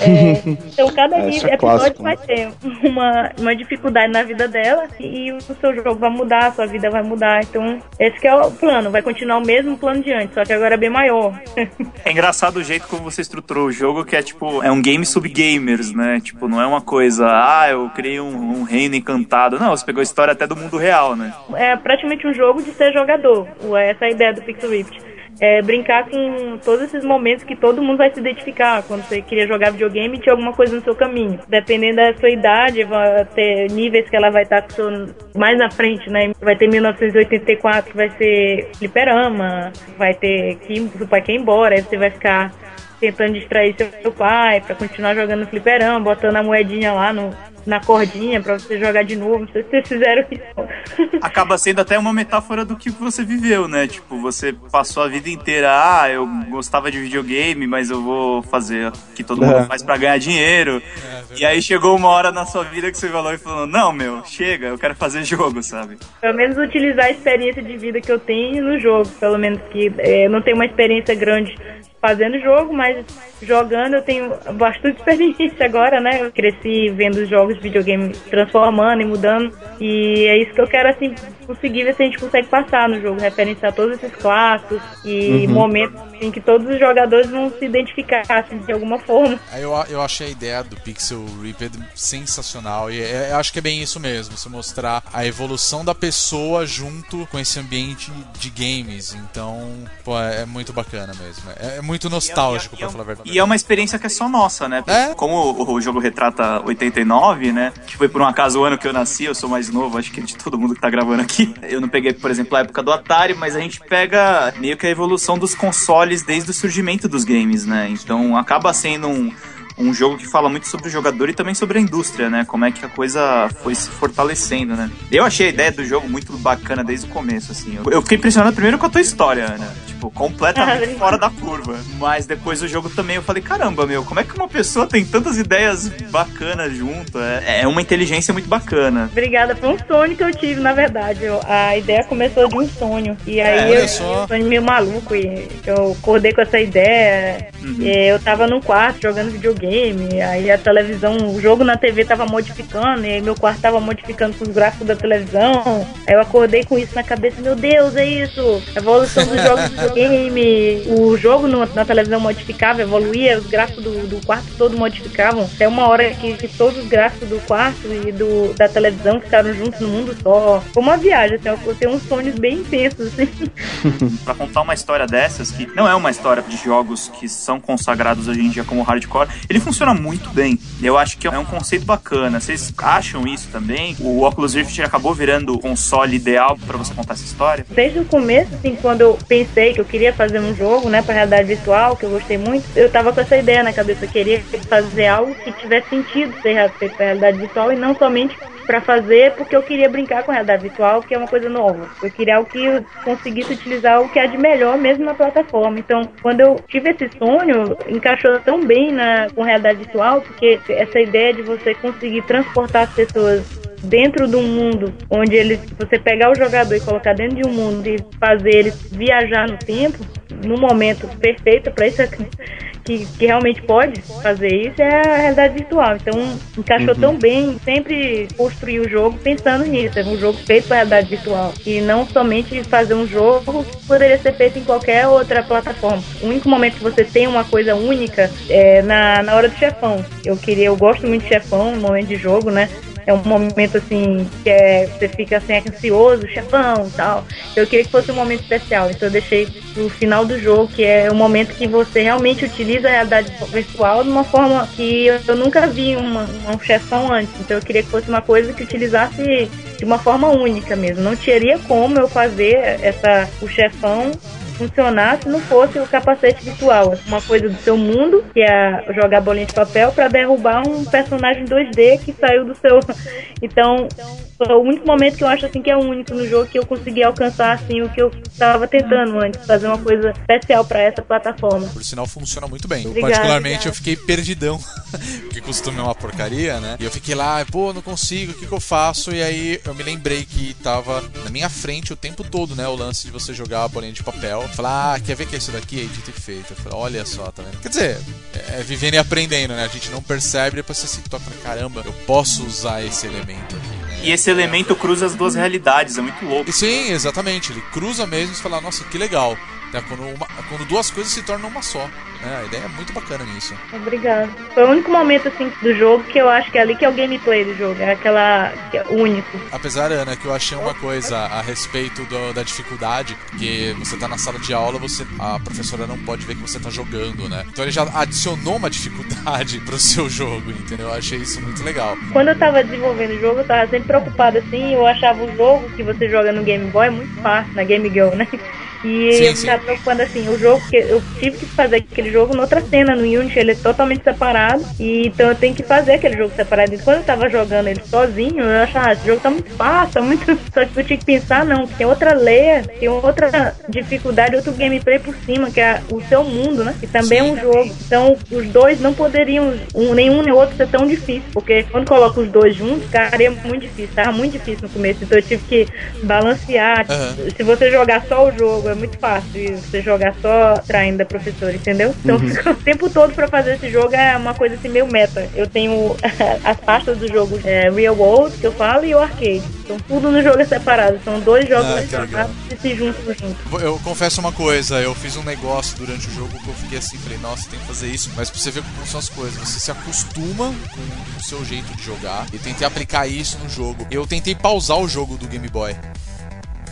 É, então cada É, é episódio clássico, vai ter uma, uma dificuldade na vida dela e o seu jogo vai mudar, a sua vida vai mudar. Então, esse que é o plano, vai continuar o mesmo plano de antes, só que agora é bem maior. É engraçado o jeito como você estruturou o jogo, que é tipo, é um game sub gamers, né? Tipo, não é uma coisa, ah, eu criei um, um reino encantado. Não, você pegou a história até do mundo real, né? é praticamente um jogo de ser jogador. O- Essa é a ideia do Pixel Rift. É brincar com todos esses momentos que todo mundo vai se identificar. Quando você queria jogar videogame, tinha alguma coisa no seu caminho. Dependendo da sua idade, vai ter níveis que ela vai estar o seu mais na frente, né? Vai ter 1984, que vai ser fliperama, vai ter que seu pai quer ir embora, aí você vai ficar tentando distrair seu pai pra continuar jogando no fliperama, botando a moedinha lá no, na cordinha pra você jogar de novo. Não sei se vocês fizeram isso. Acaba sendo até uma metáfora do que você viveu, né? Tipo, você passou a vida inteira, ah, eu gostava de videogame, mas eu vou fazer o que todo mundo É. faz pra ganhar dinheiro. e aí chegou uma hora na sua vida que você falou e falou, não, meu, chega, eu quero fazer jogo, sabe? Pelo menos utilizar a experiência de vida que eu tenho no jogo. Pelo menos que é, eu não tenho uma experiência grande fazendo jogo, mas jogando, eu tenho bastante experiência agora, né? Eu cresci vendo os jogos de videogame transformando e mudando. E é isso que eu quero, assim, conseguir ver se a gente consegue passar no jogo, referenciar todos esses clássicos e Uhum. momentos em que todos os jogadores vão se identificar assim, de alguma forma. Aí Eu, eu achei a ideia do Pixel Ripped sensacional e é- eu acho que é bem isso mesmo, você mostrar a evolução da pessoa junto com esse ambiente de games. Então, pô, é, é muito bacana mesmo. É, é muito nostálgico, E é- pra e é- falar a verdade. E é uma experiência que é só nossa, né? É. Como o, o jogo retrata 89, né? Que foi por um acaso o ano que eu nasci, eu sou mais novo, acho que de todo mundo que tá gravando aqui. Eu não peguei, por exemplo, a época do Atari, mas a gente pega meio que a evolução dos consoles desde o surgimento dos games, né? Então acaba sendo um. Um jogo que fala muito sobre o jogador e também sobre a indústria, né? Como é que a coisa foi se fortalecendo, né? Eu achei a ideia do jogo muito bacana desde o começo, assim. Eu- fiquei impressionado primeiro com a tua história, né? Tipo, completamente fora da curva. Mas depois do jogo também eu falei, caramba, meu, como é que uma pessoa tem tantas ideias bacanas junto? É, é uma inteligência muito bacana. Obrigada, foi um sonho que eu tive, na verdade. A ideia começou de um sonho. E aí olha eu, só. um sonho meio maluco. E eu acordei com essa ideia. E eu tava no quarto jogando videogame. Aí a televisão, o jogo na TV tava modificando. E aí meu quarto tava modificando com os gráficos da televisão. Aí eu acordei com isso na cabeça. Meu Deus, é isso! Evolução dos jogos de videogame. O jogo no- na televisão modificava, evoluía. Os gráficos do, do quarto todo modificavam. Até uma hora que, que todos os gráficos do quarto e do, da televisão ficaram juntos no mundo só. Foi uma viagem, assim, eu tenho uns sonhos bem intensos, assim. Pra contar uma história dessas, que não é uma história de jogos que são consagrados hoje em dia como hardcore, ele funciona muito bem. Eu acho que é um conceito bacana. Vocês acham isso também? O Oculus Rift acabou virando o console ideal pra você contar essa história? Desde o começo, assim, quando eu pensei que eu queria fazer um jogo, né, pra realidade virtual, que eu gostei muito, eu tava com essa ideia na cabeça. Eu queria fazer algo que tivesse sentido ser feito pra realidade virtual e não somente pra fazer porque eu queria brincar com a realidade virtual, que é uma coisa nova. Eu queria algo que eu conseguisse utilizar o que há de melhor mesmo na plataforma. Então, quando eu tive esse sonho, encaixou tão bem na, com realidade virtual, porque essa ideia de você conseguir transportar as pessoas dentro de um mundo onde eles, você pegar o jogador e colocar dentro de um mundo e fazer ele viajar no tempo, no momento perfeito para isso, que, que realmente pode fazer isso, é a realidade virtual. Então, encaixou tão bem, sempre construir o jogo pensando nisso, é um jogo feito para realidade virtual. E não somente fazer um jogo que poderia ser feito em qualquer outra plataforma. O único momento que você tem uma coisa única é na, na hora do chefão. Eu queria, eu gosto muito de chefão no momento de jogo, né? É um momento assim que é, você fica assim ansioso, chefão e tal. Eu queria que fosse um momento especial, então eu deixei pro final do jogo, que é o momento que você realmente utiliza a realidade virtual de uma forma que eu, eu nunca vi uma, um chefão antes. Então eu queria que fosse uma coisa que utilizasse de uma forma única mesmo. Não teria como eu fazer essa o chefão funcionar se não fosse o capacete virtual. Uma coisa do seu mundo, que é jogar bolinha de papel, para derrubar um personagem 2D que saiu do seu. Então, foi o único momento que eu acho assim que é único no jogo que eu consegui alcançar assim o que eu estava tentando antes, fazer uma coisa especial para essa plataforma. Por sinal, funciona muito bem. Eu, Obrigada, particularmente, obrigada. eu fiquei perdidão, que costuma é uma porcaria, né? E eu fiquei lá, pô, não consigo, o que, que eu faço? E aí eu me lembrei que tava na minha frente o tempo todo, né? O lance de você jogar a bolinha de papel. Falar, ah, quer ver que é isso daqui? Aí dito e feito. Eu falei, olha só, tá vendo? Quer dizer, é, é vivendo e aprendendo, né? A gente não percebe, depois você se toca, caramba, eu posso usar esse elemento aqui, né? E esse elemento cruza as duas realidades, é muito louco. E sim, exatamente. Ele cruza mesmo e fala, nossa, que legal. Né, Quando, uma- quando duas coisas se tornam uma só. né? A ideia é muito bacana nisso. Obrigada. Foi o único momento assim do jogo que eu acho que é ali que é o gameplay do jogo, é aquela que é único. Apesar, Ana, que eu achei uma coisa a respeito do- da dificuldade, que você tá na sala de aula, você a professora não pode ver que você tá jogando, né? Então ele já adicionou uma dificuldade pro seu jogo, entendeu? Eu achei isso muito legal. Quando eu tava desenvolvendo o jogo, eu tava sempre preocupada assim, eu achava o jogo que você joga no Game Boy muito fácil, na Game Girl, né? E Sim, eu sim. ficava preocupando assim, o jogo que eu tive que fazer aquele jogo noutra cena, no Unity, ele é totalmente separado, e então eu tenho que fazer aquele jogo separado. E quando eu tava jogando ele sozinho, eu achava, ah, esse jogo tá muito fácil, tá muito. Só que eu tinha que pensar, não, que tem outra layer, tem outra dificuldade, outro gameplay por cima, que é o seu mundo, né? Que também é um jogo. Então os dois não poderiam, um, nenhum nem outro ser tão difícil, porque quando coloca os dois juntos, ficaria muito difícil, tava muito difícil no começo. Então eu tive que balancear. Aham. Se você jogar só o jogo é muito fácil você jogar só traindo da professora, entendeu? Então fica o tempo todo pra fazer esse jogo é uma coisa assim meio meta. Eu tenho as pastas do jogo é, Real World, que eu falo, e o Arcade. Então tudo no jogo é separado. São dois jogos Ah, separados que se juntam juntos. Eu confesso uma coisa, eu fiz um negócio durante o jogo que eu fiquei assim, falei, nossa, tem que fazer isso. Mas pra você ver como são as coisas, você se acostuma com o seu jeito de jogar e tentei aplicar isso no jogo. Eu tentei pausar o jogo do Game Boy.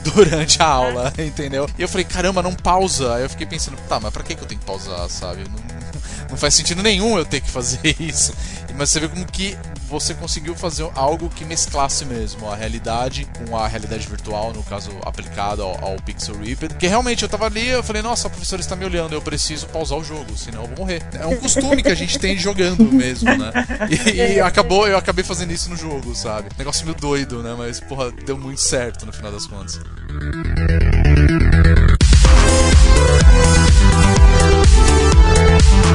Durante a aula, entendeu? E eu falei, caramba, não pausa. Aí eu fiquei pensando, tá, mas pra que que eu tenho que pausar, sabe? Não, não faz sentido nenhum eu ter que fazer isso. Mas você vê como que você conseguiu fazer algo que mesclasse mesmo a realidade com a realidade virtual, no caso aplicado ao, ao Pixel Ripped. Porque realmente eu tava ali, eu falei, nossa, a professora está me olhando, eu preciso pausar o jogo, senão eu vou morrer. É um costume que a gente tem jogando mesmo, né? E, e acabou, eu acabei fazendo isso no jogo, sabe? Negócio meio doido, né? Mas, porra, deu muito certo no final das contas.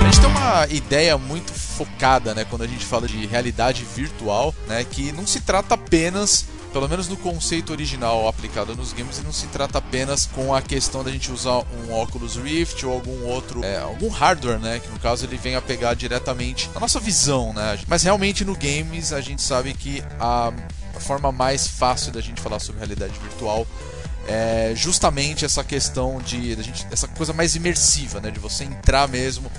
A gente tem uma ideia muito focada, né, quando a gente fala de realidade virtual, né, que não se trata apenas pelo menos no conceito original aplicado nos games, não se trata apenas com a questão da gente usar um Oculus Rift ou algum outro, é, algum hardware, né? Que no caso ele vem a pegar diretamente a nossa visão, né? Mas realmente no games a gente sabe que a, a forma mais fácil da gente falar sobre realidade virtual é justamente essa questão de, da gente, essa coisa mais imersiva, né? De você entrar mesmo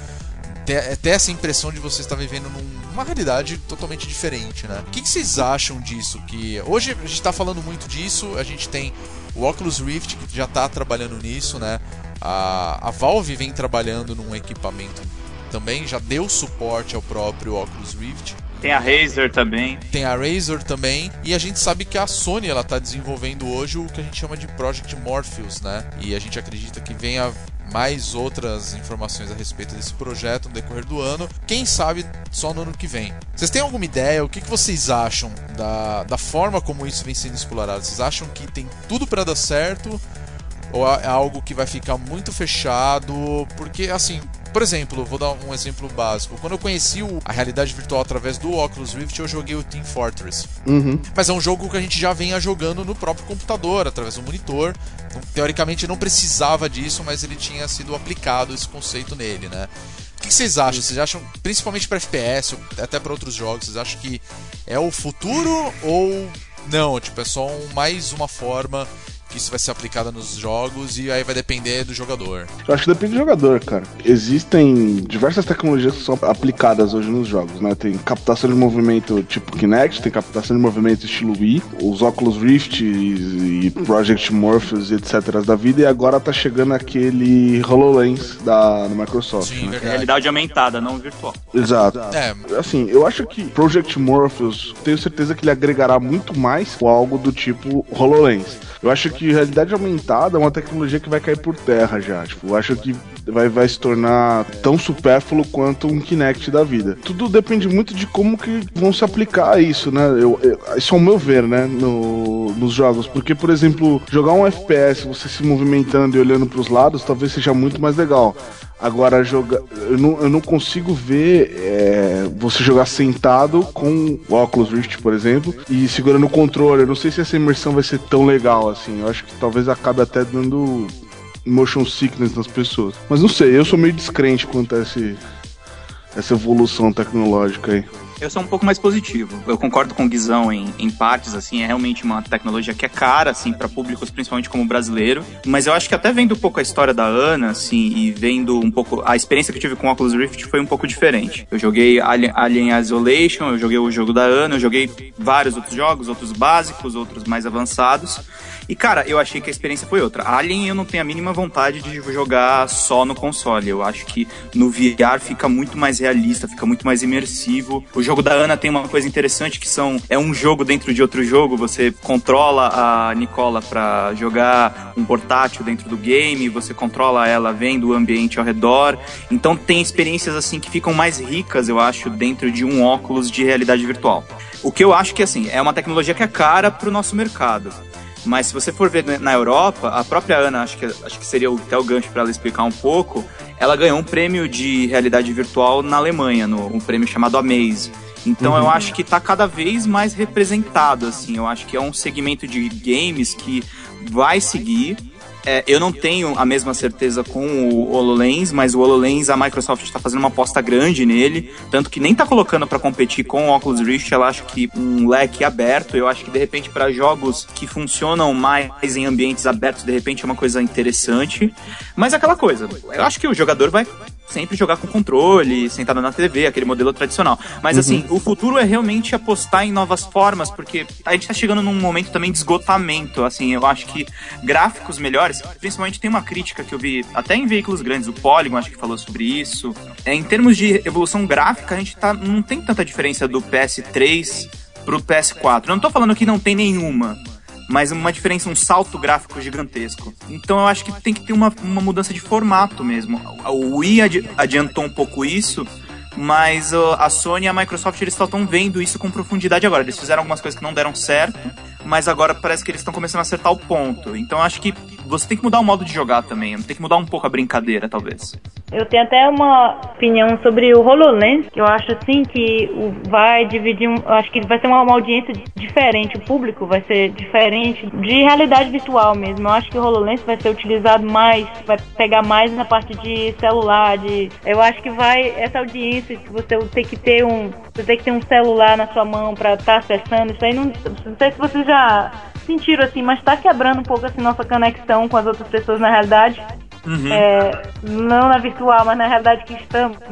ter, ter essa impressão de você estar vivendo num, numa realidade totalmente diferente, né? O que, que vocês acham disso? Que hoje a gente está falando muito disso, a gente tem o Oculus Rift que já está trabalhando nisso, né? A, a Valve vem trabalhando num equipamento também, já deu suporte ao próprio Oculus Rift. Tem a Razer também. Tem a Razer também. E a gente sabe que a Sony ela tá desenvolvendo hoje o que a gente chama de Project Morpheus, né? E a gente acredita que venha mais outras informações a respeito desse projeto no decorrer do ano. Quem sabe só no ano que vem. Vocês têm alguma ideia? O que, vocês acham da, da forma como isso vem sendo explorado? Vocês acham que tem tudo para dar certo? Ou é algo que vai ficar muito fechado? Porque, assim, por exemplo, vou dar um exemplo básico. Quando eu conheci a realidade virtual através do Oculus Rift, eu joguei o Team Fortress. Uhum. Mas é um jogo que a gente já venha jogando no próprio computador, através do monitor. Então, teoricamente não precisava disso, mas ele tinha sido aplicado esse conceito nele, né? O que vocês acham? Vocês acham, principalmente para FPS, até para outros jogos, vocês acham que é o futuro ou não? Tipo, é só um- mais uma forma que isso vai ser aplicada nos jogos e aí vai depender do jogador. Eu acho que depende do jogador, cara. Existem diversas tecnologias que são aplicadas hoje nos jogos, né? Tem captação de movimento tipo Kinect, tem captação de movimento estilo Wii, os Oculus Rift e, e Project Morpheus e etc da vida, e agora tá chegando aquele HoloLens da, da Microsoft, Sim, né? verdade. Realidade aumentada, não virtual. Exato. É, Assim, eu acho que Project Morpheus, tenho certeza que ele agregará muito mais com algo do tipo HoloLens. Eu acho que realidade aumentada é uma tecnologia que vai cair por terra já. Tipo, eu acho que vai, vai se tornar tão supérfluo quanto um Kinect da vida. Tudo depende muito de como que vão se aplicar a isso, né? Eu, eu- isso é o meu ver, né? No, nos jogos. Porque, por exemplo, jogar um FPS, você se movimentando e olhando para os lados, talvez seja muito mais legal. Agora, joga... eu, não, eu não consigo ver é, você jogar sentado com o Oculus Rift, por exemplo, e segurando o controle. Eu não sei se essa imersão vai ser tão legal assim. Eu acho que talvez acabe até dando motion sickness nas pessoas. Mas não sei, eu sou meio descrente quanto a esse, essa evolução tecnológica aí. Eu sou um pouco mais positivo. Eu concordo com o Guizão em, em partes, assim, é realmente uma tecnologia que é cara, assim, para públicos, principalmente como brasileiro. Mas eu acho que até vendo um pouco a história da Ana, assim, e vendo um pouco. A experiência que eu tive com o Oculus Rift foi um pouco diferente. Eu joguei Alien, Alien Isolation, eu joguei o jogo da Ana, eu joguei vários outros jogos, outros básicos, outros mais avançados. E, cara, eu achei que a experiência foi outra. Alien eu não tenho a mínima vontade de jogar só no console. Eu acho que no VR fica muito mais realista, fica muito mais imersivo. O jogo da Ana tem uma coisa interessante que são é um jogo dentro de outro jogo. Você controla a Nicola pra jogar um portátil dentro do game, você controla ela vendo o ambiente ao redor. Então tem experiências assim que ficam mais ricas, eu acho, dentro de um óculos de realidade virtual. O que eu acho que assim, é uma tecnologia que é cara pro nosso mercado. Mas se você for ver na Europa, a própria Ana, acho que, acho que seria o- até o gancho para ela explicar um pouco, ela ganhou um prêmio de realidade virtual na Alemanha, no, um prêmio chamado Amaze. Então eu acho que tá cada vez mais representado, assim. Eu acho que é um segmento de games que vai seguir. É, eu não tenho a mesma certeza com o HoloLens, mas o HoloLens, a Microsoft está fazendo uma aposta grande nele, tanto que nem está colocando para competir com o Oculus Rift, ela acha que um leque aberto, eu acho que de repente para jogos que funcionam mais em ambientes abertos, de repente é uma coisa interessante, mas aquela coisa, eu acho que o jogador vai sempre jogar com controle, sentado na TV, aquele modelo tradicional. Mas assim, o futuro é realmente apostar em novas formas, porque a gente tá chegando num momento também de esgotamento, assim, eu acho que gráficos melhores, principalmente tem uma crítica que eu vi até em veículos grandes, o Polygon acho que falou sobre isso. É, em termos de evolução gráfica, a gente tá não tem tanta diferença do PS3 pro PS4. Eu não tô falando que não tem nenhuma, mas uma diferença, um salto gráfico gigantesco. Então eu acho que tem que ter uma, uma mudança de formato mesmo. O Wii adi- adiantou um pouco isso, mas a Sony e a Microsoft eles só estão vendo isso com profundidade agora. Eles fizeram algumas coisas que não deram certo, mas agora parece que eles estão começando a acertar o ponto. Então acho que você tem que mudar o modo de jogar também, tem que mudar um pouco a brincadeira, talvez. Eu tenho até uma opinião sobre o HoloLens, que eu acho assim que vai dividir, um- acho que vai ser uma, uma audiência diferente, o público vai ser diferente de realidade virtual mesmo. Eu acho que o HoloLens vai ser utilizado mais, vai pegar mais na parte de celular, de eu acho que vai essa audiência que você tem que ter um, você tem que ter um celular na sua mão para estar acessando, isso aí não, não sei se vocês já sentiram assim, mas tá quebrando um pouco assim nossa conexão com as outras pessoas na realidade. É, não na virtual, mas na realidade que estamos.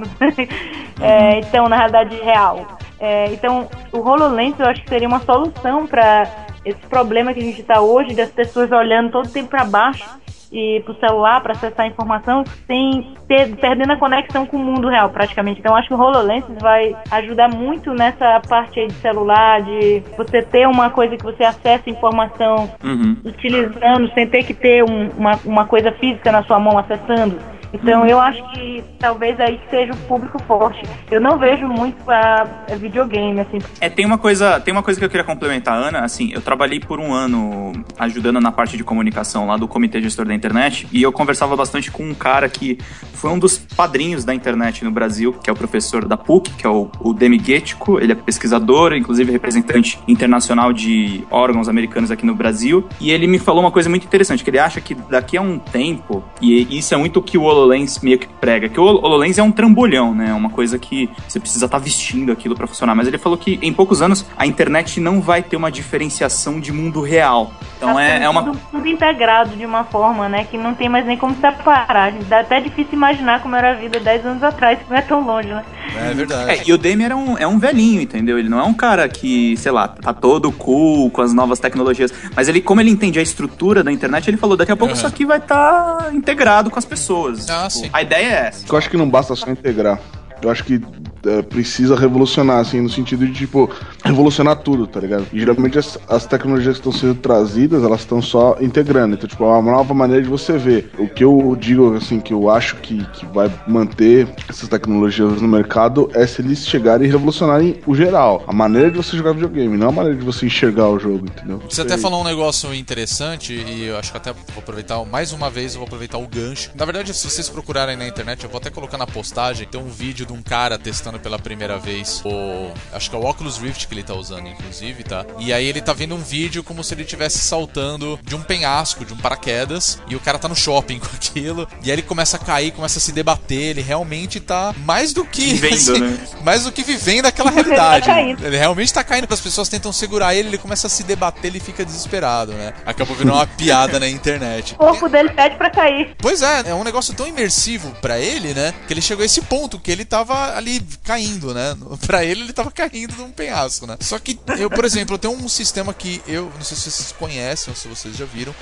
É, então, na realidade real. É, então, o HoloLens eu acho que seria uma solução para esse problema que a gente está hoje, das pessoas olhando todo o tempo para baixo e pro celular para acessar a informação sem ter, perdendo a conexão com o mundo real praticamente. Então acho que o HoloLens vai ajudar muito nessa parte aí de celular, de você ter uma coisa que você acessa informação Uhum. utilizando sem ter que ter um- uma, uma coisa física na sua mão acessando. Então eu acho que talvez aí seja o público forte. Eu não vejo muito é, videogame, assim. É, tem uma coisa, tem uma coisa que eu queria complementar, Ana, assim, eu trabalhei por um ano ajudando na parte de comunicação lá do Comitê Gestor da Internet, e eu conversava bastante com um cara que foi um dos padrinhos da internet no Brasil, que é o professor da PUC, que é o, o Demi Guetico, ele é pesquisador, inclusive representante internacional de órgãos americanos aqui no Brasil, e ele me falou uma coisa muito interessante, que ele acha que daqui a um tempo, e isso é muito o que o HoloLens meio que prega, que o HoloLens é um trambolhão, né, uma coisa que você precisa estar vestindo aquilo para funcionar, mas ele falou que em poucos anos a internet não vai ter uma diferenciação de mundo real. Então Tá é, é uma tudo, tudo integrado de uma forma, né? Que não tem mais nem como separar. Dá até difícil imaginar como era a vida 10 anos atrás, que não é tão longe, né? É verdade. É, e o Demi era um, é um velhinho, entendeu? Ele não é um cara que, sei lá, tá todo cool com as novas tecnologias. Mas ele, como ele entende a estrutura da internet, ele falou, daqui a pouco Uhum. isso aqui vai estar integrado com as pessoas. Ah, Tipo, sim. A ideia é essa. Eu acho que não basta só integrar. Eu acho que é, precisa revolucionar, assim, no sentido de, tipo, revolucionar tudo, tá ligado? E, geralmente as, as tecnologias que estão sendo trazidas, elas estão só integrando. Então, tipo, é uma nova maneira de você ver. O que eu digo, assim, que eu acho que, que vai manter essas tecnologias no mercado é se eles chegarem e revolucionarem o geral. A maneira de você jogar videogame, não a maneira de você enxergar o jogo, entendeu? Você até falou um negócio interessante e eu acho que até vou aproveitar mais uma vez, eu vou aproveitar o gancho. Na verdade, se vocês procurarem na internet, eu vou até colocar na postagem, tem um vídeo de um cara testando pela primeira vez o. Acho que é o Oculus Rift que ele tá usando, inclusive, tá? E aí ele tá vendo um vídeo como se ele estivesse saltando de um penhasco, de um paraquedas, e o cara tá no shopping com aquilo, e aí ele começa a cair, começa a se debater, ele realmente tá mais do que. Vivendo, né? Mais do que vivendo aquela realidade. Ele tá caindo. Ele realmente tá caindo, as pessoas tentam segurar ele, ele começa a se debater, ele fica desesperado, né? Acabou virando uma piada na internet. O corpo dele pede pra cair. Pois é, é um negócio tão imersivo pra ele, né? Que ele chegou a esse ponto que ele tava ali caindo, né? Pra ele, ele tava caindo de um penhasco, né? Só que eu, por exemplo, eu tenho um sistema que eu não sei se vocês conhecem ou se vocês já viram,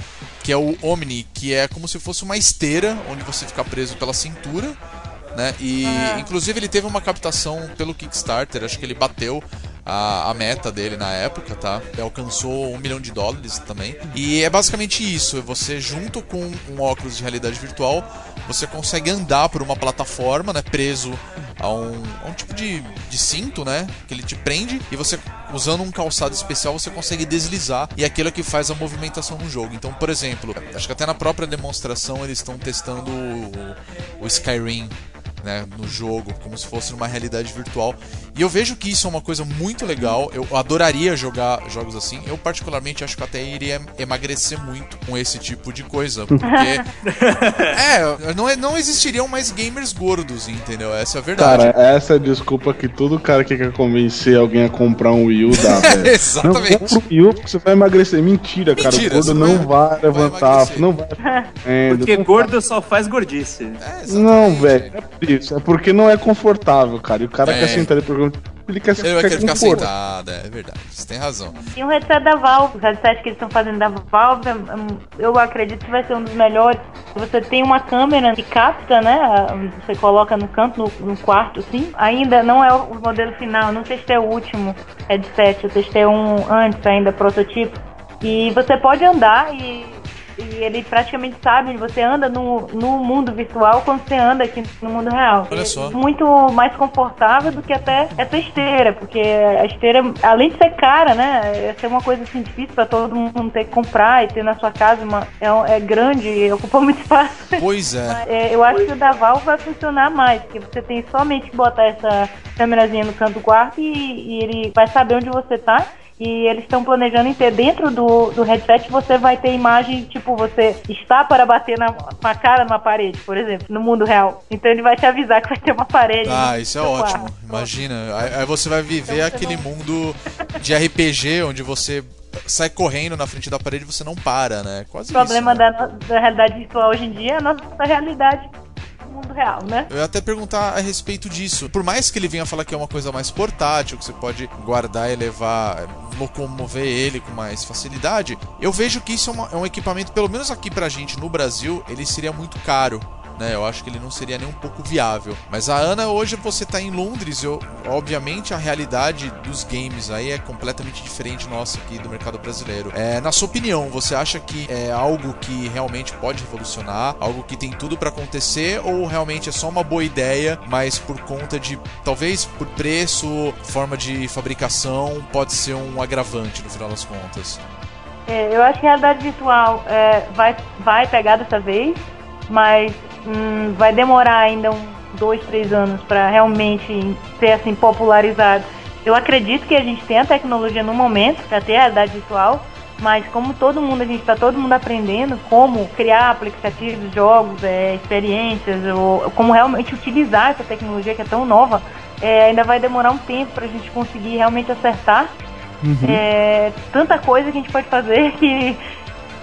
que é o Omni, que é como se fosse uma esteira onde você fica preso pela cintura né? E inclusive ele teve uma captação pelo Kickstarter, acho que ele bateu a, a meta dele na época, tá? Ele alcançou um milhão de dólares também. E é basicamente isso: você junto com um óculos de realidade virtual, você consegue andar por uma plataforma, né? Preso a um, a um tipo de, de cinto, né? Que ele te prende e você usando um calçado especial você consegue deslizar e aquilo é que faz a movimentação no jogo. Então, por exemplo, acho que até na própria demonstração eles estão testando o, o Skyrim né, no jogo, como se fosse numa realidade virtual. E eu vejo que isso é uma coisa muito legal. Eu adoraria jogar jogos assim. Eu, particularmente, acho que até iria emagrecer muito com esse tipo de coisa. Porque. é, não, não existiriam mais gamers gordos, entendeu? Essa é a verdade. Cara, essa é a desculpa que todo cara que quer convencer alguém a comprar um Wii U dá, velho. Exatamente. Não, compra um Wii U porque você vai emagrecer. Mentira, cara. Mentira, o gordo não vai- vai, levantar, emagrecer. não vai. É, Porque não gordo só faz gordice. É, Não, velho, é por isso. É porque não é confortável, cara. E o cara É. quer sentar ali pro ele quer Ele vai querer ficar conforto. sentado, é verdade. Você tem razão. E o headset da Valve, o headset que eles estão fazendo da Valve, eu acredito que vai ser um dos melhores. Você tem uma câmera que capta, né? Você coloca no canto, no, no quarto, assim. Ainda não é o modelo final, não testei o último headset, eu testei um antes ainda, prototipo. E você pode andar e, e ele praticamente sabe onde você anda no, no mundo virtual quando você anda aqui no mundo real. Olha só. Muito mais confortável do que até essa esteira, porque a esteira, além de ser cara, né? É ser uma coisa assim difícil pra todo mundo ter que comprar e ter na sua casa uma, é, é grande e ocupa muito espaço. Pois é. É, eu acho que o da Valve vai funcionar mais, porque você tem somente que botar essa câmerazinha no canto do quarto e, e ele vai saber onde você tá. E eles estão planejando em ter dentro do, do headset, você vai ter imagem, tipo, você está para bater na, com a cara numa parede, por exemplo, no mundo real. Então ele vai te avisar que vai ter uma parede. Ah, isso é ótimo. quarto. Imagina. Aí, aí você vai viver aquele mundo de RPG onde você sai correndo na frente da parede e você não para, né? Quase O problema isso. né? da, da realidade virtual hoje em dia é a nossa realidade mundo real, né? Eu ia até perguntar a respeito disso. Por mais que ele venha falar que é uma coisa mais portátil, que você pode guardar e levar, locomover ele com mais facilidade, eu vejo que isso é, uma- é um equipamento, pelo menos aqui pra gente no Brasil, ele seria muito caro. Né, eu acho que ele não seria nem um pouco viável. Mas a Ana, hoje você tá em Londres, eu, obviamente a realidade dos games aí é completamente diferente nossa aqui do mercado brasileiro. É, na sua opinião, você acha que é algo que realmente pode revolucionar, algo que tem tudo pra acontecer, ou realmente é só uma boa ideia, mas por conta de talvez por preço, forma de fabricação, pode ser um agravante no final das contas? É, eu acho que a realidade virtual é, vai, vai pegar dessa vez, mas hum, vai demorar ainda uns dois, três anos para realmente ser assim popularizado. Eu acredito que a gente tem a tecnologia no momento para ter a realidade virtual, mas como todo mundo, a gente está todo mundo aprendendo como criar aplicativos, jogos, é, experiências, ou como realmente utilizar essa tecnologia que é tão nova, é, ainda vai demorar um tempo para a gente conseguir realmente acertar é, tanta coisa que a gente pode fazer que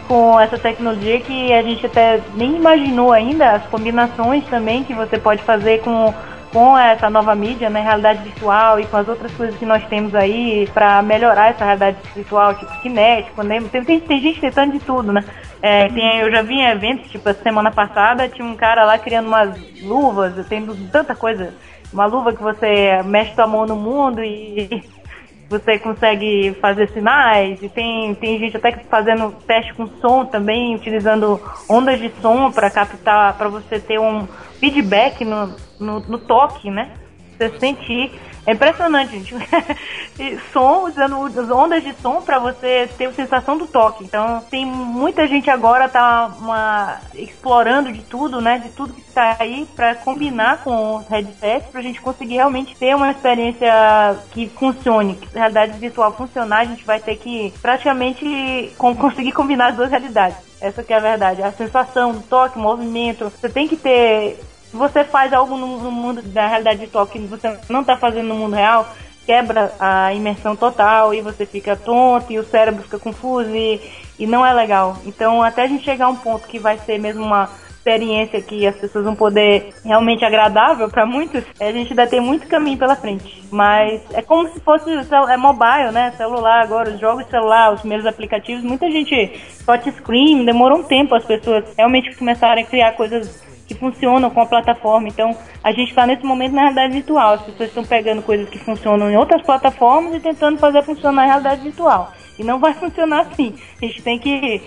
com essa tecnologia que a gente até nem imaginou ainda as combinações também que você pode fazer com com essa nova mídia, né, realidade virtual e com as outras coisas que nós temos aí para melhorar essa realidade virtual, tipo cinético, né? Tem, tem, tem gente tentando de tudo, né? É, tem, eu já vi em eventos, tipo, semana passada tinha um cara lá criando umas luvas, tem tanta coisa. Uma luva que você mexe tua mão no mundo e você consegue fazer sinais e tem, tem gente até que fazendo teste com som também, utilizando ondas de som para captar, para você ter um feedback no, no, no toque, né? Você sentir. É impressionante, gente. Som, usando as ondas de som para você ter a sensação do toque. Então, tem muita gente agora tá uma, explorando de tudo, né? De tudo que está aí para combinar com os headsets pra gente conseguir realmente ter uma experiência que funcione, que a realidade virtual funcionar, a gente vai ter que praticamente conseguir combinar as duas realidades. Essa que é a verdade. A sensação do toque, movimento. Você tem que ter você faz algo no, no mundo da realidade virtual que você não está fazendo no mundo real, quebra a imersão total e você fica tonto e o cérebro fica confuso e, e não é legal. Então, até a gente chegar a um ponto que vai ser mesmo uma experiência que as pessoas vão poder realmente agradável para muitos, a gente ainda tem muito caminho pela frente. Mas é como se fosse é mobile, né? Celular agora, os jogos de celular, os primeiros aplicativos, muita gente touchscreen, demorou um tempo as pessoas realmente começarem a criar coisas que funcionam com a plataforma. Então, a gente está nesse momento na realidade virtual. As pessoas estão pegando coisas que funcionam em outras plataformas e tentando fazer funcionar na realidade virtual. E não vai funcionar assim. A gente tem que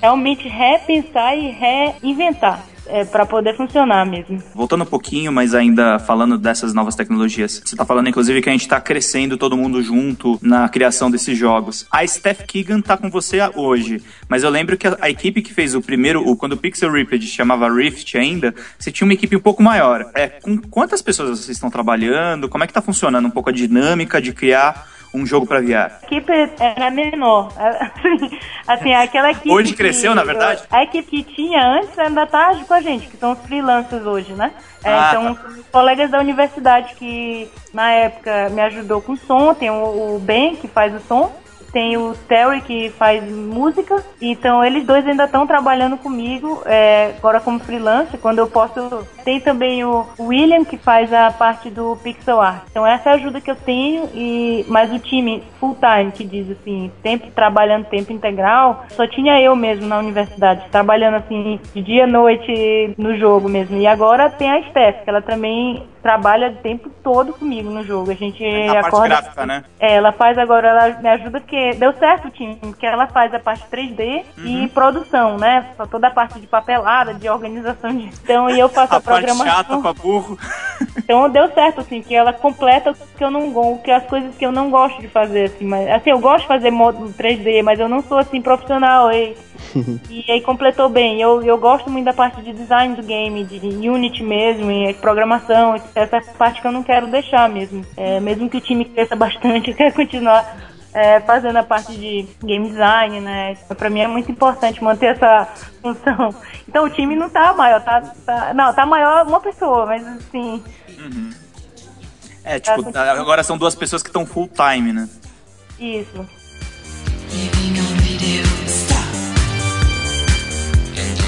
realmente repensar e reinventar. É, para poder funcionar mesmo. Voltando um pouquinho, mas ainda falando dessas novas tecnologias. Você tá falando, inclusive, que a gente tá crescendo todo mundo junto na criação desses jogos. A Steph Keegan tá com você hoje, mas eu lembro que a, a equipe que fez o primeiro, o, quando o Pixel Ripped chamava Rift ainda, você tinha uma equipe um pouco maior. É, com quantas pessoas vocês estão trabalhando? Como é que tá funcionando um pouco a dinâmica de criar um jogo para VR? A equipe era menor. Assim, assim aquela equipe. Hoje cresceu, que, na verdade? A equipe que tinha antes ainda tá com a gente, que são os freelancers hoje, né? É, Ah, então, tá. os colegas da universidade que na época me ajudou com som, tem o, o Ben que faz o som. Tem o Terry que faz música, então eles dois ainda estão trabalhando comigo, é, agora como freelancer, quando eu posso. Tem também o William que faz a parte do pixel art. Então essa é a ajuda que eu tenho, e mas o time full time, que diz assim, tempo trabalhando tempo integral, só tinha eu mesmo na universidade, trabalhando assim, de dia à noite no jogo mesmo. E agora tem a Steph, que ela também trabalha o tempo todo comigo no jogo. A gente A parte acorda. gráfica, né? É, ela faz agora, ela me ajuda porque deu certo o time, porque ela faz a parte 3D Uhum. e produção, né? Toda a parte de papelada, de organização de. Então, e eu faço a, A parte chata programação. pra burro. Então deu certo, assim, que ela completa o que eu não gosto, que as coisas que eu não gosto de fazer, assim, mas assim, eu gosto de fazer modo 3D, mas eu não sou assim profissional, e, e aí completou bem. Eu, eu gosto muito da parte de design do game, de Unity mesmo, e programação, essa parte que eu não quero deixar mesmo. É, mesmo que o time cresça bastante, eu quero continuar é, fazendo a parte de game design, né? Pra mim é muito importante manter essa função. Então o time não tá maior, tá, tá- não, tá maior uma pessoa, mas assim, É, tipo, agora são duas pessoas que estão full time, né? isso.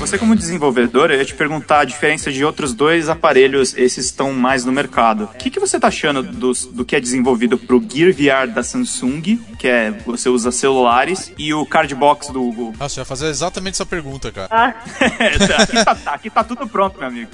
Você como desenvolvedor, eu ia te perguntar a diferença de outros dois aparelhos, esses estão mais no mercado. O que, que você tá achando dos- do, que é desenvolvido pro Gear VR da Samsung, que é você usa celulares, e o Cardbox do Google? Nossa, eu ia fazer exatamente essa pergunta, cara. Ah, aqui, tá, aqui tá tudo pronto, meu amigo.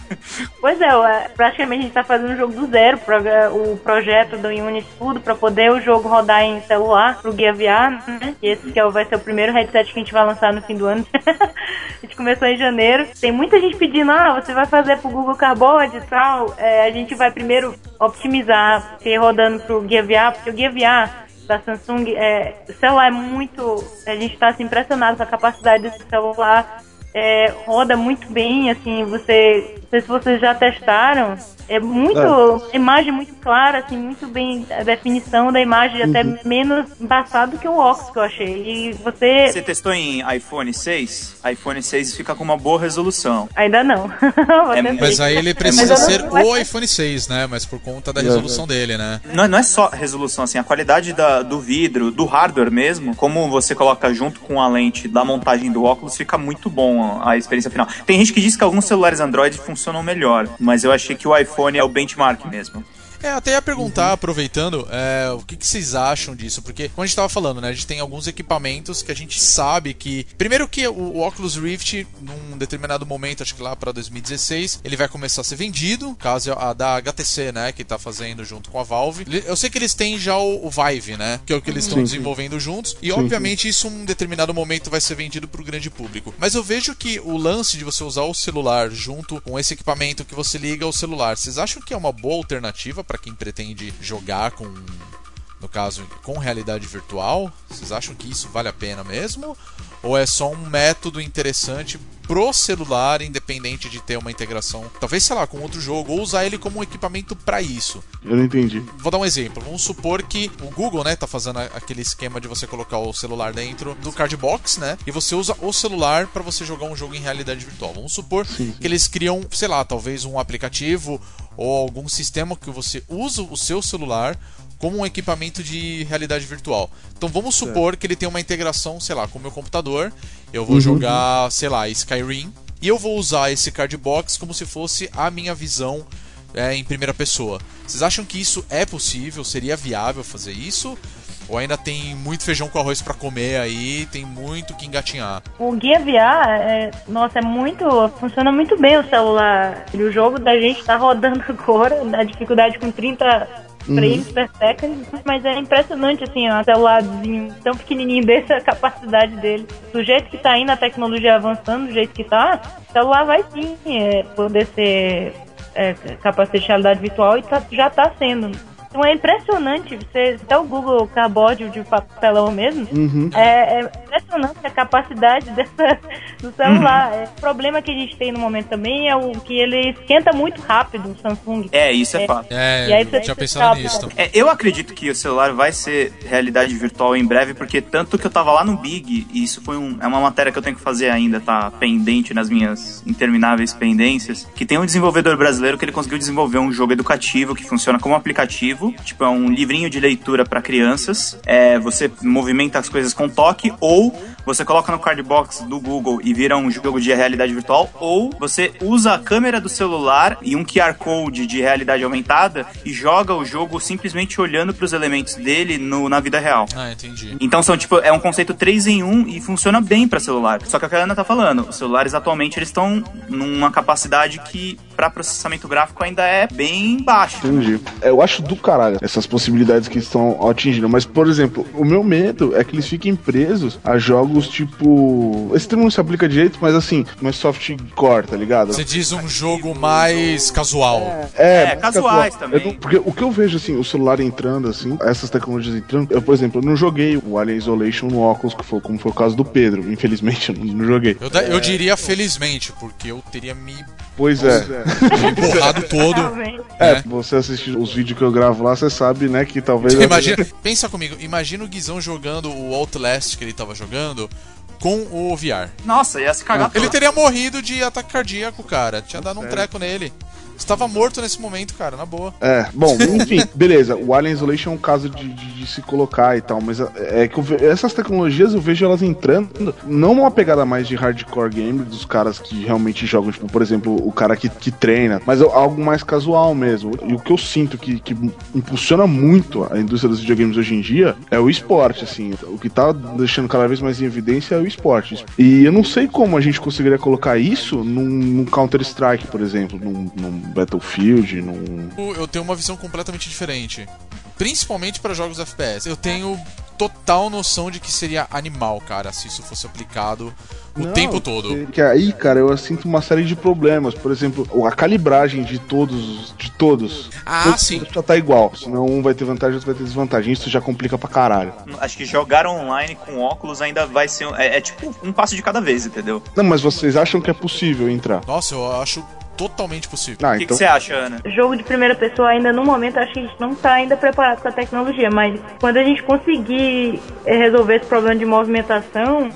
pois é, praticamente a gente tá fazendo o jogo do zero, progra- o projeto do Unity tudo pra poder o jogo rodar em celular pro Guia VR, né? E esse que é o- vai ser o primeiro headset que a gente vai lançar no fim do ano. a gente começou em janeiro. Tem muita gente pedindo, ah, você vai fazer pro Google Cardboard e tal. É, a gente vai primeiro optimizar, ir rodando pro Guia VR, porque o Guia VR da Samsung, é, o celular é muito. A gente está assim, impressionado com a capacidade desse celular. É, roda muito bem, assim, você. Não sei se vocês já testaram. É muito. Imagem muito clara, assim, muito bem. A definição da imagem até menos embaçado que o óculos que eu achei. E você. Você testou em iPhone 6? iPhone 6 fica com uma boa resolução. Ainda não. É. Mas aí ele precisa não- ser o iPhone 6, né? Mas por conta da resolução dele, né? Não, é- não é só resolução, assim, a qualidade da- do vidro, do hardware mesmo, como você coloca junto com a lente da montagem do óculos, fica muito bom a experiência final. Tem gente que diz que alguns celulares Android funcionam melhor, mas eu achei que o iPhone é o benchmark mesmo. É, até ia perguntar, aproveitando, é, o que, que vocês acham disso? Porque, como a gente tava falando, né? A gente tem alguns equipamentos que a gente sabe que. Primeiro que o, o Oculus Rift, num determinado momento, acho que lá pra 2016, ele vai começar a ser vendido. Caso a da HTC, né? Que tá fazendo junto com a Valve. Eu sei que eles têm já o, o Vive, né? Que é o que eles estão Sim, sim. desenvolvendo juntos. E obviamente isso, em um determinado momento, vai ser vendido pro grande público. Mas eu vejo que o lance de você usar o celular junto com esse equipamento que você liga ao celular, vocês acham que é uma boa alternativa para quem pretende jogar com, no caso, com realidade virtual? Vocês acham que isso vale a pena mesmo? Ou é só um método interessante pro celular, independente de ter uma integração, talvez, sei lá, com outro jogo, ou usar ele como um equipamento para isso? Eu não entendi. Vou dar um exemplo. Vamos supor que o Google, né, tá fazendo aquele esquema de você colocar o celular dentro do Cardbox, né? E você usa o celular para você jogar um jogo em realidade virtual. Vamos supor que eles criam, sei lá, talvez um aplicativo ou algum sistema que você usa o seu celular como um equipamento de realidade virtual. Então vamos supor que ele tem uma integração, sei lá, com o meu computador. Eu vou jogar, sei lá, Skyrim. E eu vou usar esse cardbox como se fosse a minha visão é, em primeira pessoa. Vocês acham que isso é possível? Seria viável fazer isso? Ou ainda tem muito feijão com arroz pra comer aí, tem muito que engatinhar? O Guia VR, é, nossa, é muito. Funciona muito bem o celular. E o jogo da gente tá rodando agora, na dificuldade com 30 frames per second, mas é impressionante, assim, um celularzinho tão pequenininho dessa capacidade dele. Do jeito que tá indo a tecnologia avançando, do jeito que tá, o celular vai sim é, poder ser é, de realidade virtual e tá, já tá sendo. Então é impressionante, você até o Google Cardboard de papelão mesmo, Uhum. é, é impressionante a capacidade dessa, do celular. É, o problema que a gente tem no momento também é o que ele esquenta muito rápido o Samsung. É, isso é fato. É, E aí eu você pensado bravo. nisso. É, eu acredito que o celular vai ser realidade virtual em breve, porque tanto que eu tava lá no Big, e isso foi um, é uma matéria que eu tenho que fazer ainda, tá pendente nas minhas intermináveis pendências, que tem um desenvolvedor brasileiro que ele conseguiu desenvolver um jogo educativo que funciona como aplicativo, tipo é um livrinho de leitura para crianças, é, você movimenta as coisas com toque, ou você coloca no cardbox do Google e vira um jogo de realidade virtual, ou você usa a câmera do celular e um QR Code de realidade aumentada e joga o jogo simplesmente olhando para os elementos dele no- na vida real. Ah, entendi. Então são tipo, é um conceito 3 em 1 e funciona bem para celular. Só que é o que a Ana tá falando, os celulares atualmente eles estão numa capacidade que para processamento gráfico ainda é bem baixa. Entendi. É, Eu acho do caralho essas possibilidades que estão atingindo. Mas, por exemplo, o meu medo é que eles fiquem presos a jogos tipo. Esse termo não se aplica direito, mas assim, mais softcore, tá ligado? Você diz um jogo mais casual. É, É, casuais casual. também. Eu não- porque o que eu vejo, assim, o celular entrando, assim, essas tecnologias entrando. Eu, por exemplo, eu não joguei o Alien Isolation no óculos, que foi, como foi o caso do Pedro. Infelizmente, eu não, não joguei. Eu, da- eu diria felizmente, porque eu teria me Pois é. empurrado todo. Realmente. É, né? você assiste os vídeos que eu gravo lá, você sabe, né, que talvez. Imagina, pensa comigo, imagina o Guizão jogando o Outlast que ele tava jogando com o VR. Nossa, ia se cagar Ele teria morrido de ataque cardíaco, cara. Tinha dado um treco nele. Estava morto nesse momento, cara, na boa. É, bom, enfim, beleza. O Alien Isolation é um caso de, de- de se colocar e tal, mas é é que ve- essas tecnologias eu vejo elas entrando, não numa pegada mais de hardcore game, dos caras que realmente jogam, tipo, por exemplo, o cara que, que treina, mas é algo mais casual mesmo. E o que eu sinto que, que impulsiona muito a indústria dos videogames hoje em dia é o esporte, assim. O que tá deixando cada vez mais em evidência é o esporte. E eu não sei como a gente conseguiria colocar isso num, num Counter-Strike, por exemplo, num, num Battlefield, num. Eu tenho uma visão completamente diferente. Principalmente para jogos FPS. Eu tenho total noção de que seria animal, cara, se isso fosse aplicado o Não, tempo todo. Que aí, cara, eu sinto uma série de problemas. Por exemplo, a calibragem de todos, de todos. Ah, todos sim. Já tá igual. Senão um vai ter vantagem, outro vai ter desvantagem. Isso já complica pra caralho. Acho que jogar online com óculos ainda vai ser. É, é tipo um passo de cada vez, entendeu? Não, mas vocês acham que é possível entrar? Nossa, eu acho totalmente possível. Ah, O que, que então. você acha, Ana? Jogo de primeira pessoa ainda no momento acho que a gente não tá ainda preparado com a tecnologia, mas quando a gente conseguir eh, resolver esse problema de movimentação,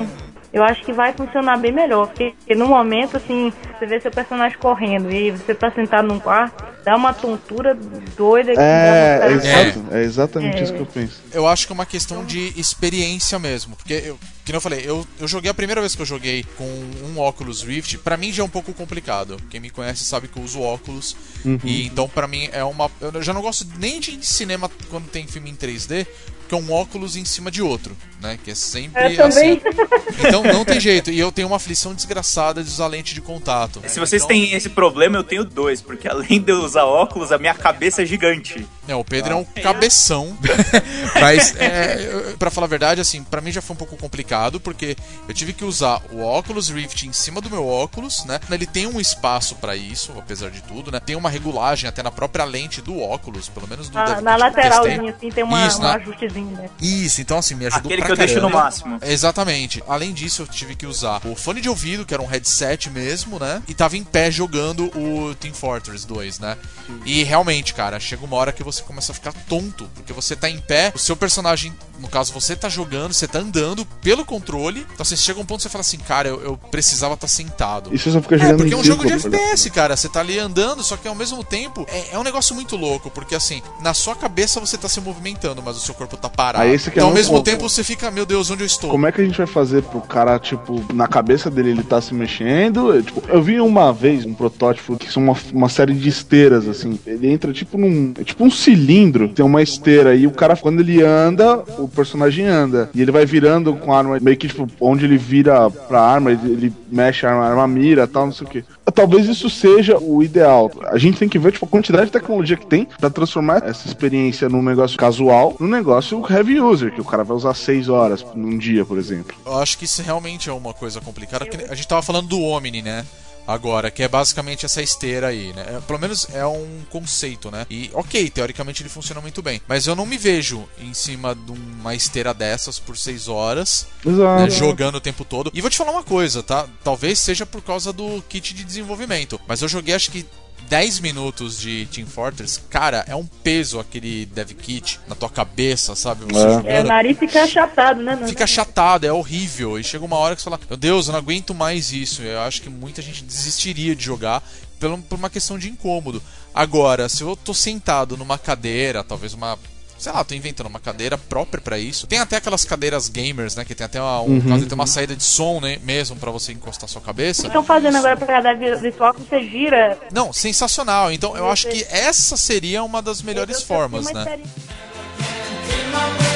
eu acho que vai funcionar bem melhor. Porque, porque no momento, assim, você vê seu personagem correndo e você tá sentado num quarto, dá uma tontura doida que É, é, exato. É exatamente É. isso que eu penso. Eu acho que é uma questão de experiência mesmo. Porque, eu, que eu falei, eu, eu joguei a primeira vez que eu joguei com um óculos Rift, pra mim já é um pouco complicado. Quem me conhece sabe que eu uso óculos. E então, pra mim, é uma. Eu já não gosto nem de cinema quando tem filme em 3D, porque é um óculos em cima de outro, né? Que é sempre Eu também. assim. Então não tem jeito. E eu tenho uma aflição desgraçada de usar lente de contato. Se vocês Então- têm esse problema, eu tenho dois, porque além de eu usar óculos, a minha cabeça é gigante. É, o Pedro é um cabeção. Mas, é, pra falar a verdade, assim, pra mim já foi um pouco complicado, porque eu tive que usar o óculos Rift em cima do meu óculos, né? Ele tem um espaço pra isso, apesar de tudo, né? Tem uma regulagem até na própria lente do óculos, pelo menos do Devil na lateralzinha, assim, tem uma, Isso, um na- ajustezinho, né? Isso, então assim, me ajudou Aquele pra que eu deixo no caramba. máximo. Exatamente. Além disso, eu tive que usar o fone de ouvido, que era um headset mesmo, né? E tava em pé jogando o Team Fortress 2, né? E realmente, cara, chega uma hora que você começa a ficar tonto, porque você tá em pé, o seu personagem, no caso, você tá jogando, você tá andando pelo controle. Então você chega a um ponto que você fala assim, cara, eu, eu precisava estar sentado. E você só fica É, jogando porque é um jogo de por FPS, cara. Você tá ali andando, só que ao mesmo tempo é, é um negócio muito louco, porque assim, na sua cabeça você tá se movimentando, mas o seu corpo tá parado. É então ao mesmo tempo você fica, meu Deus, onde eu estou? Como é que a gente vai fazer pro cara, tipo, na cabeça dele ele tá se mexendo? Eu, tipo, eu vi uma vez um protótipo que são uma, uma série de esteiras, assim. Ele entra tipo num. É tipo um cilindro, tem uma esteira e o cara, quando ele anda, o personagem anda. E ele vai virando com a arma, meio que tipo, onde ele vira pra arma, ele, ele mexe a arma, a arma mira tal, não sei o que. talvez isso seja o ideal. A gente tem que ver tipo, a quantidade de tecnologia que tem pra transformar essa experiência num negócio casual num negócio heavy user, que o cara vai usar 6 horas num dia, por exemplo. Eu acho que isso realmente é uma coisa complicada. A gente tava falando do Omni, né? Agora, que é basicamente essa esteira aí, né? É, Pelo menos é um conceito, né? E, ok, teoricamente ele funciona muito bem. Mas eu não me vejo em cima de uma esteira dessas por 6 horas, né, jogando o tempo todo. E vou te falar uma coisa, tá? Talvez seja por causa do kit de desenvolvimento. Mas eu joguei acho que 10 minutos de Team Fortress, cara, é um peso aquele dev kit na tua cabeça, sabe? Você É. É, o nariz fica achatado, né? Nando? Fica achatado, é horrível. E chega uma hora que você fala: Meu Deus, eu não aguento mais isso. Eu acho que muita gente desistiria de jogar pelo- por uma questão de incômodo. Agora, se eu tô sentado numa cadeira, talvez uma. Sei lá, tô inventando uma cadeira própria pra isso. Tem até aquelas cadeiras gamers, né? Que tem até uma, um, caso, tem uma saída de som, né? Mesmo pra você encostar sua cabeça. Estão fazendo agora pra cada virtual que você gira. Não, sensacional. Então eu acho que essa seria uma das melhores formas, né? experiência-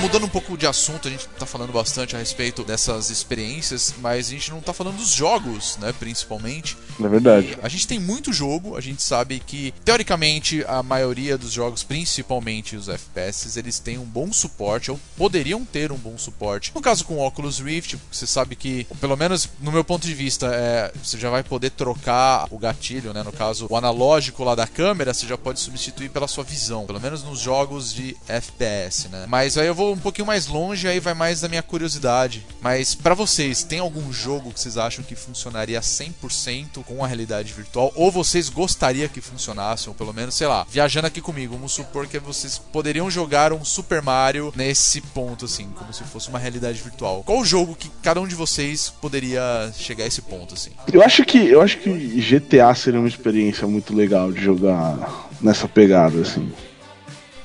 mudando um pouco de assunto, a gente tá falando bastante a respeito dessas experiências, mas a gente não tá falando dos jogos, né, principalmente. É verdade. A gente tem muito jogo, a gente sabe que, teoricamente, a maioria dos jogos, principalmente os FPS, eles têm um bom suporte, ou poderiam ter um bom suporte. No caso com o Oculus Rift, você sabe que, pelo menos no meu ponto de vista, é, você já vai poder trocar o gatilho, né? No caso, o analógico lá da câmera, você já pode substituir pela sua visão, pelo menos nos jogos de FPS, né? Mas aí eu vou um pouquinho mais longe, aí vai mais da minha curiosidade. Mas pra vocês, tem algum jogo que vocês acham que funcionaria 100% com a realidade virtual? Ou vocês gostariam que funcionasse, ou pelo menos, sei lá, viajando aqui comigo, vamos supor que vocês poderiam jogar um Super Mario nesse ponto, assim, como se fosse uma realidade virtual. Qual o jogo que cada um de vocês poderia chegar a esse ponto, assim? Eu acho que eu acho que GTA seria uma experiência muito legal de jogar nessa pegada assim.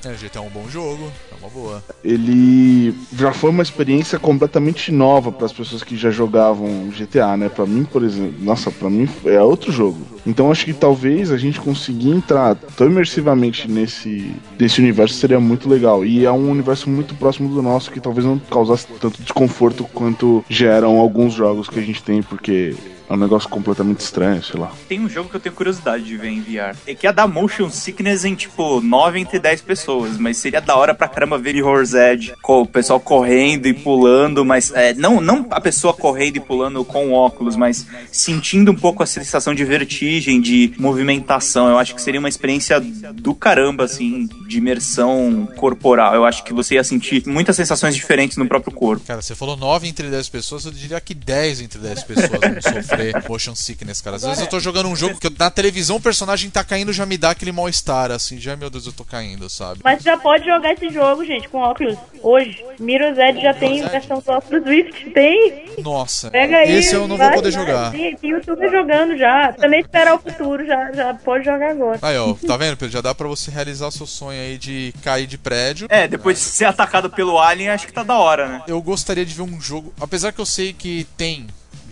É, GTA é um bom jogo, boa. Ele já foi uma experiência completamente nova para as pessoas que já jogavam GTA, né? Para mim, por exemplo, nossa, para mim é outro jogo. Então acho que talvez a gente conseguir entrar tão imersivamente nesse nesse universo seria muito legal. E é um universo muito próximo do nosso que talvez não causasse tanto desconforto quanto geram alguns jogos que a gente tem, porque é um negócio completamente estranho, sei lá. Tem um jogo que eu tenho curiosidade de ver em VR. É que ia dar motion sickness em, tipo, 9 entre 10 pessoas. Mas seria da hora pra caramba ver Mirror's Edge. Com o pessoal correndo e pulando, mas... É, não, não a pessoa correndo e pulando com óculos, mas sentindo um pouco a sensação de vertigem, de movimentação. Eu acho que seria uma experiência do caramba, assim, de imersão corporal. Eu acho que você ia sentir muitas sensações diferentes no próprio corpo. Cara, você falou 9 entre 10 pessoas, eu diria que 10 entre 10 pessoas vão sofrer motion sickness, cara. Às vezes eu tô jogando um jogo que na televisão o personagem tá caindo já me dá aquele mal-estar, assim, já, meu Deus, eu tô caindo, sabe? Mas já pode jogar esse jogo, gente, com óculos. Hoje. Mirror's Edge já tem versão do óculos Rift. Tem. Nossa, Pega aí. esse eu não vou vai, poder vai. jogar. Tem, tem YouTube jogando já. Também esperar o futuro, já, já pode jogar agora. Aí, ó, tá vendo, Pedro? Já dá pra você realizar o seu sonho aí de cair de prédio. É, depois de ser atacado pelo Alien, acho que tá da hora, né? Eu gostaria de ver um jogo, apesar que eu sei que tem,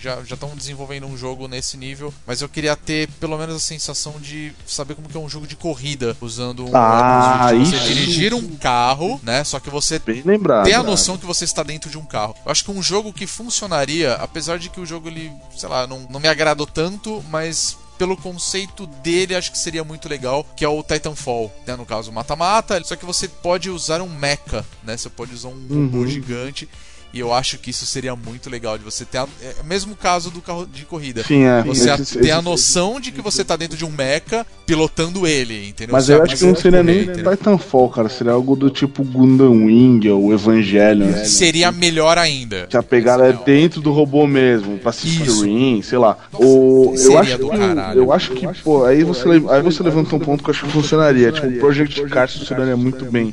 já estão desenvolvendo um jogo nesse nível, mas eu queria ter pelo menos a sensação de saber como que é um jogo de corrida, usando um Ah, óculos de você isso. dirigir um carro, né? Só que você Bem lembrado. ter a noção que você está dentro de um carro. Eu acho que um jogo que funcionaria, apesar de que o jogo ele, sei lá, não, não me agradou tanto, mas pelo conceito dele, acho que seria muito legal, que é o Titanfall, né? No caso, mata-mata, só que você pode usar um mecha, né? Você pode usar um robô Uhum. gigante. E eu acho que isso seria muito legal de você ter a, é o mesmo caso do carro de corrida. Sim, é. Você Esse- ter a noção de que você tá dentro de um mecha pilotando ele, entendeu? Mas Você eu acho que não seria nem entendeu? Titanfall, cara. Seria algo do tipo Gundam Wing ou Evangelion. né? Seria melhor ainda. Que a pegada é dentro do robô mesmo, Pacific Isso. Rim, sei lá. O, eu acho do que, caralho. eu acho que, pô, aí você, aí você levanta um ponto que eu acho que funcionaria. Tipo, o Project Cars funcionaria muito bem.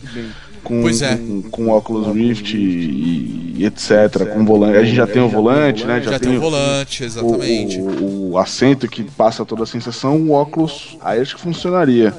Com, Pois é. com, com Oculus Rift e, e etc. Com volante. A gente já tem o volante, né? Já, tem o volante, exatamente. O, o- o assento que passa toda a sensação, o óculos, aí acho que funcionaria.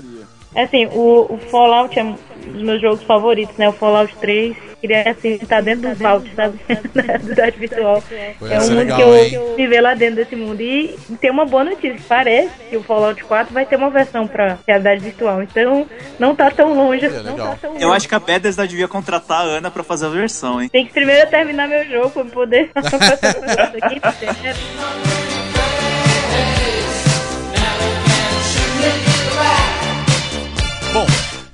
É assim, o, o Fallout é dos meus jogos favoritos, né? O Fallout 3. Queria assim estar dentro do Vault, sabe? da realidade virtual. Pode é um mundo legal, que eu hein? viver lá dentro desse mundo. E tem uma boa notícia, parece que o Fallout 4 vai ter uma versão pra realidade virtual. Então não tá tão longe. Olha, não tá tão longe. Eu acho que a Bethesda devia contratar a Ana pra fazer a versão, hein? Tem que primeiro terminar meu jogo pra poder aqui. Bom,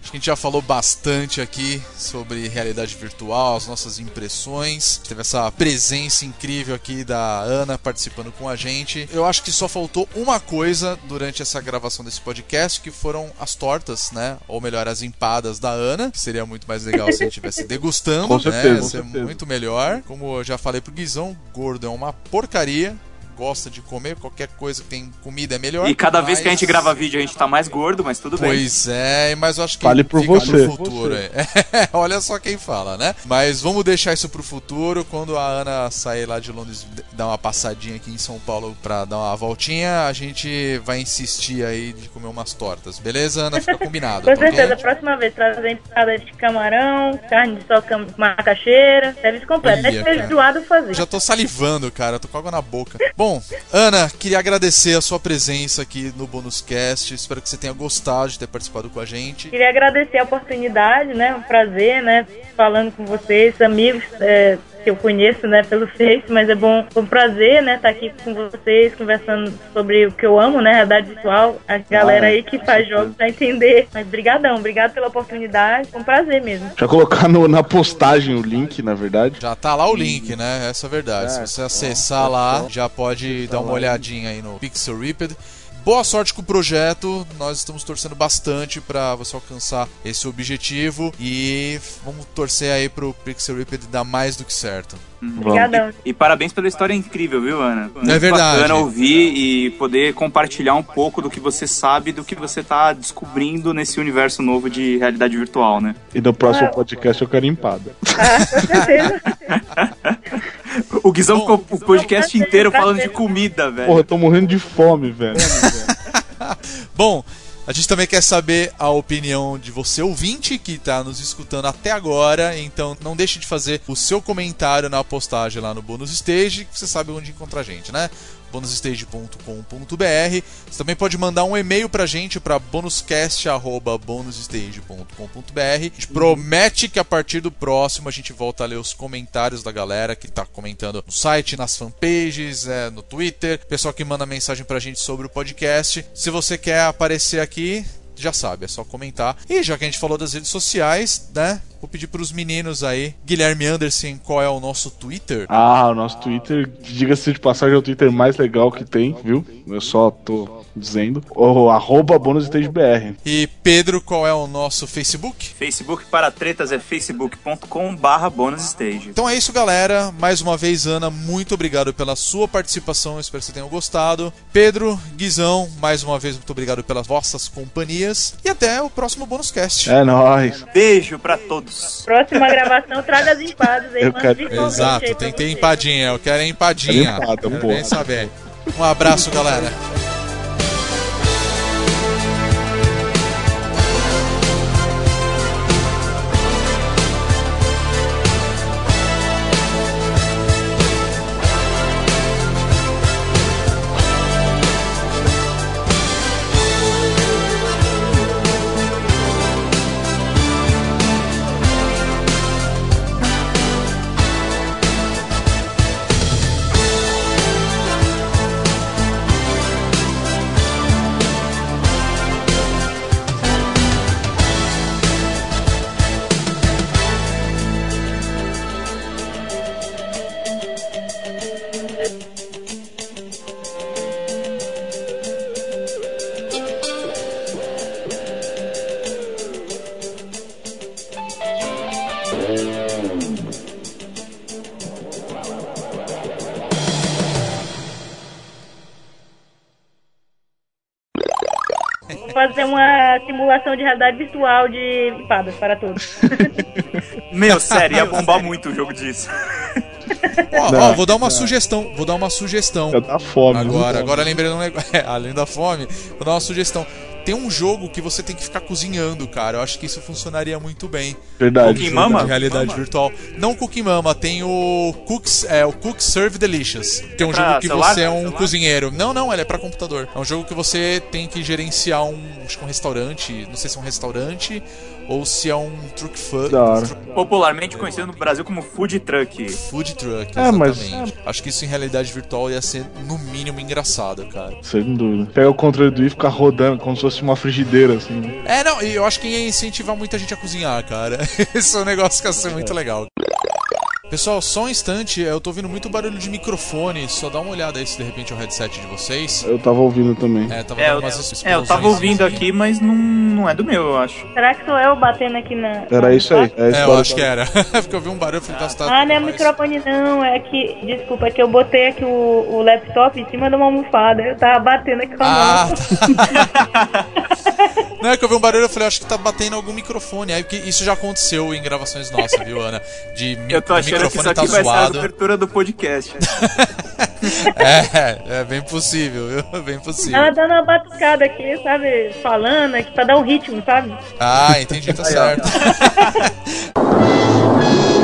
acho que a gente já falou bastante aqui sobre realidade virtual, as nossas impressões. Teve essa presença incrível aqui da Ana participando com a gente. Eu acho que só faltou uma coisa durante essa gravação desse podcast, que foram as tortas, né? Ou melhor, as empadas da Ana. Que seria muito mais legal se a gente estivesse degustando, Com né? certeza, Ia com ser muito melhor. Como eu já falei pro Guizão, gordo é uma porcaria. Gosta de comer, qualquer coisa que tem comida é melhor. E cada vez que a gente mas- grava vídeo a gente tá mais gordo, mas tudo bem. Pois é, mas eu acho que Fale por fica você. pro futuro. aí. É, olha só quem fala, né? Mas vamos deixar isso pro futuro. Quando a Ana sair lá de Londres, dar uma passadinha aqui em São Paulo pra dar uma voltinha, a gente vai insistir aí de comer umas tortas. Beleza, Ana? Fica combinado. Com tá certeza, a próxima vez trazer empada de camarão, carne de sol com macaxeira, serviço completo. Olha, Até cara. feijoada fazer. Já tô salivando, cara. Tô com água na boca. Bom, Ana, queria agradecer a sua presença aqui no Bônus Cast. Espero que você tenha gostado de ter participado com a gente. Queria agradecer a oportunidade, né? Um prazer, né? Falando com vocês, amigos é, que eu conheço, né? Pelo Face, mas é bom, foi um prazer, né? Estar aqui com vocês, conversando sobre o que eu amo, né? Realidade virtual. A galera aí que faz jogos pra entender. Mas brigadão, obrigado pela oportunidade. Foi um prazer mesmo. Já colocar no- na postagem o link, na verdade. Já tá lá o link, né? Essa é a verdade. Se É, você acessar lá, já pode dar uma olhadinha aí no Pixel Ripped. Boa sorte com o projeto. Nós estamos torcendo bastante para você alcançar esse objetivo e vamos torcer aí pro Pixel Ripped dar mais do que certo. Obrigadão. E parabéns pela história incrível, viu, Ana? Muito É verdade. bacana ouvir e poder compartilhar um pouco do que você sabe, do que você tá descobrindo nesse universo novo de realidade virtual, né? E no próximo podcast eu quero empada. Ah, com certeza. O Guizão ficou o podcast inteiro falando de comida, velho. Porra, eu tô morrendo de fome, velho. Bom, a gente também quer saber a opinião de você ouvinte que está nos escutando até agora, então não deixe de fazer o seu comentário na postagem lá no Bônus Stage, que você sabe onde encontrar a gente, né? bonusstage.com.br. Você também pode mandar um e-mail pra gente para bonuscast@bonusstage.com.br. A gente promete que a partir do próximo a gente volta a ler os comentários da galera que tá comentando no site, nas fanpages, é, no Twitter, pessoal que manda mensagem pra gente sobre o podcast. Se você quer aparecer aqui, já sabe, é só comentar. E já que a gente falou das redes sociais, né? Vou pedir pros meninos aí, Guilherme Anderson, qual é o nosso Twitter? Ah, o nosso Twitter, diga-se de passagem, é o Twitter mais legal que tem, viu? Eu só tô dizendo. O arroba bonusstagebr. E Pedro, qual é o nosso Facebook? Facebook para tretas é facebook.com barra bonusstage. Então é isso, galera. Mais uma vez, Ana, muito obrigado pela sua participação. Espero que você tenham gostado. Pedro, Guizão, mais uma vez, muito obrigado pelas vossas companhias. E até o próximo Bônus Cast. É nóis. Beijo pra todos. Próxima gravação, traga as empadas aí. Quero- Exato, tem que ter empadinha. Eu quero é empadinha. Quero empada, Quero porra. nem saber. Um abraço, galera. Simulação de realidade virtual de empadas para todos. Meu, sério, ia bombar muito o jogo disso. Ó, Não, ó, vou dar uma não. sugestão. Vou dar uma sugestão. Já tá fome. Agora, agora lembrei de um negócio. É, além da fome, vou dar uma sugestão. Tem um jogo que você tem que ficar cozinhando, cara. Eu acho que isso funcionaria muito bem. Verdade. Cooking Mama? de realidade virtual. Não Cookie Mama, tem o Cooks, é, o Cook Serve Delicious. Tem um pra jogo que celular? você é um Celular? cozinheiro. Não, não, ele é pra computador. É um jogo que você tem que gerenciar um, acho que um restaurante, não sei se é um restaurante ou se é um truck hora. Popularmente conhecido no Brasil como food truck. food truck, É, mas- exatamente. Acho que isso em realidade virtual ia ser no mínimo engraçado, cara. Sem dúvida. Pega o controle do Wii e fica rodando como se fosse uma frigideira, assim. né? É, não, e eu acho que ia incentivar muita gente a cozinhar, cara. Esse é um negócio que ia ser muito legal. Pessoal, só um instante, eu tô ouvindo muito barulho de microfone, só dá uma olhada aí se de repente é o headset de vocês. Eu tava ouvindo também. É, tava É, dando eu, umas é, eu tava ouvindo aqui, mas não, não é do meu, eu acho. Será que sou eu batendo aqui na. Era isso aí. É É, eu acho que era. Porque eu vi um barulho, eu falei, tá, tá Ah, não é mas- microfone não, é que. Desculpa, é que eu botei aqui o, o laptop em cima de uma almofada. Eu tava batendo aqui com a Ah, mão. tá. Não, é que eu vi um barulho, eu falei, acho que tá batendo algum microfone. Aí, porque isso já aconteceu em gravações nossas, viu, Ana? De Eu tô achando achando que isso aqui tá vai zoado. ser a abertura do podcast. Né? é, é bem possível, viu? Bem possível. Ela tá dando uma batucada aqui, sabe? Falando, aqui pra dar um ritmo, sabe? Ah, entendi, tá certo.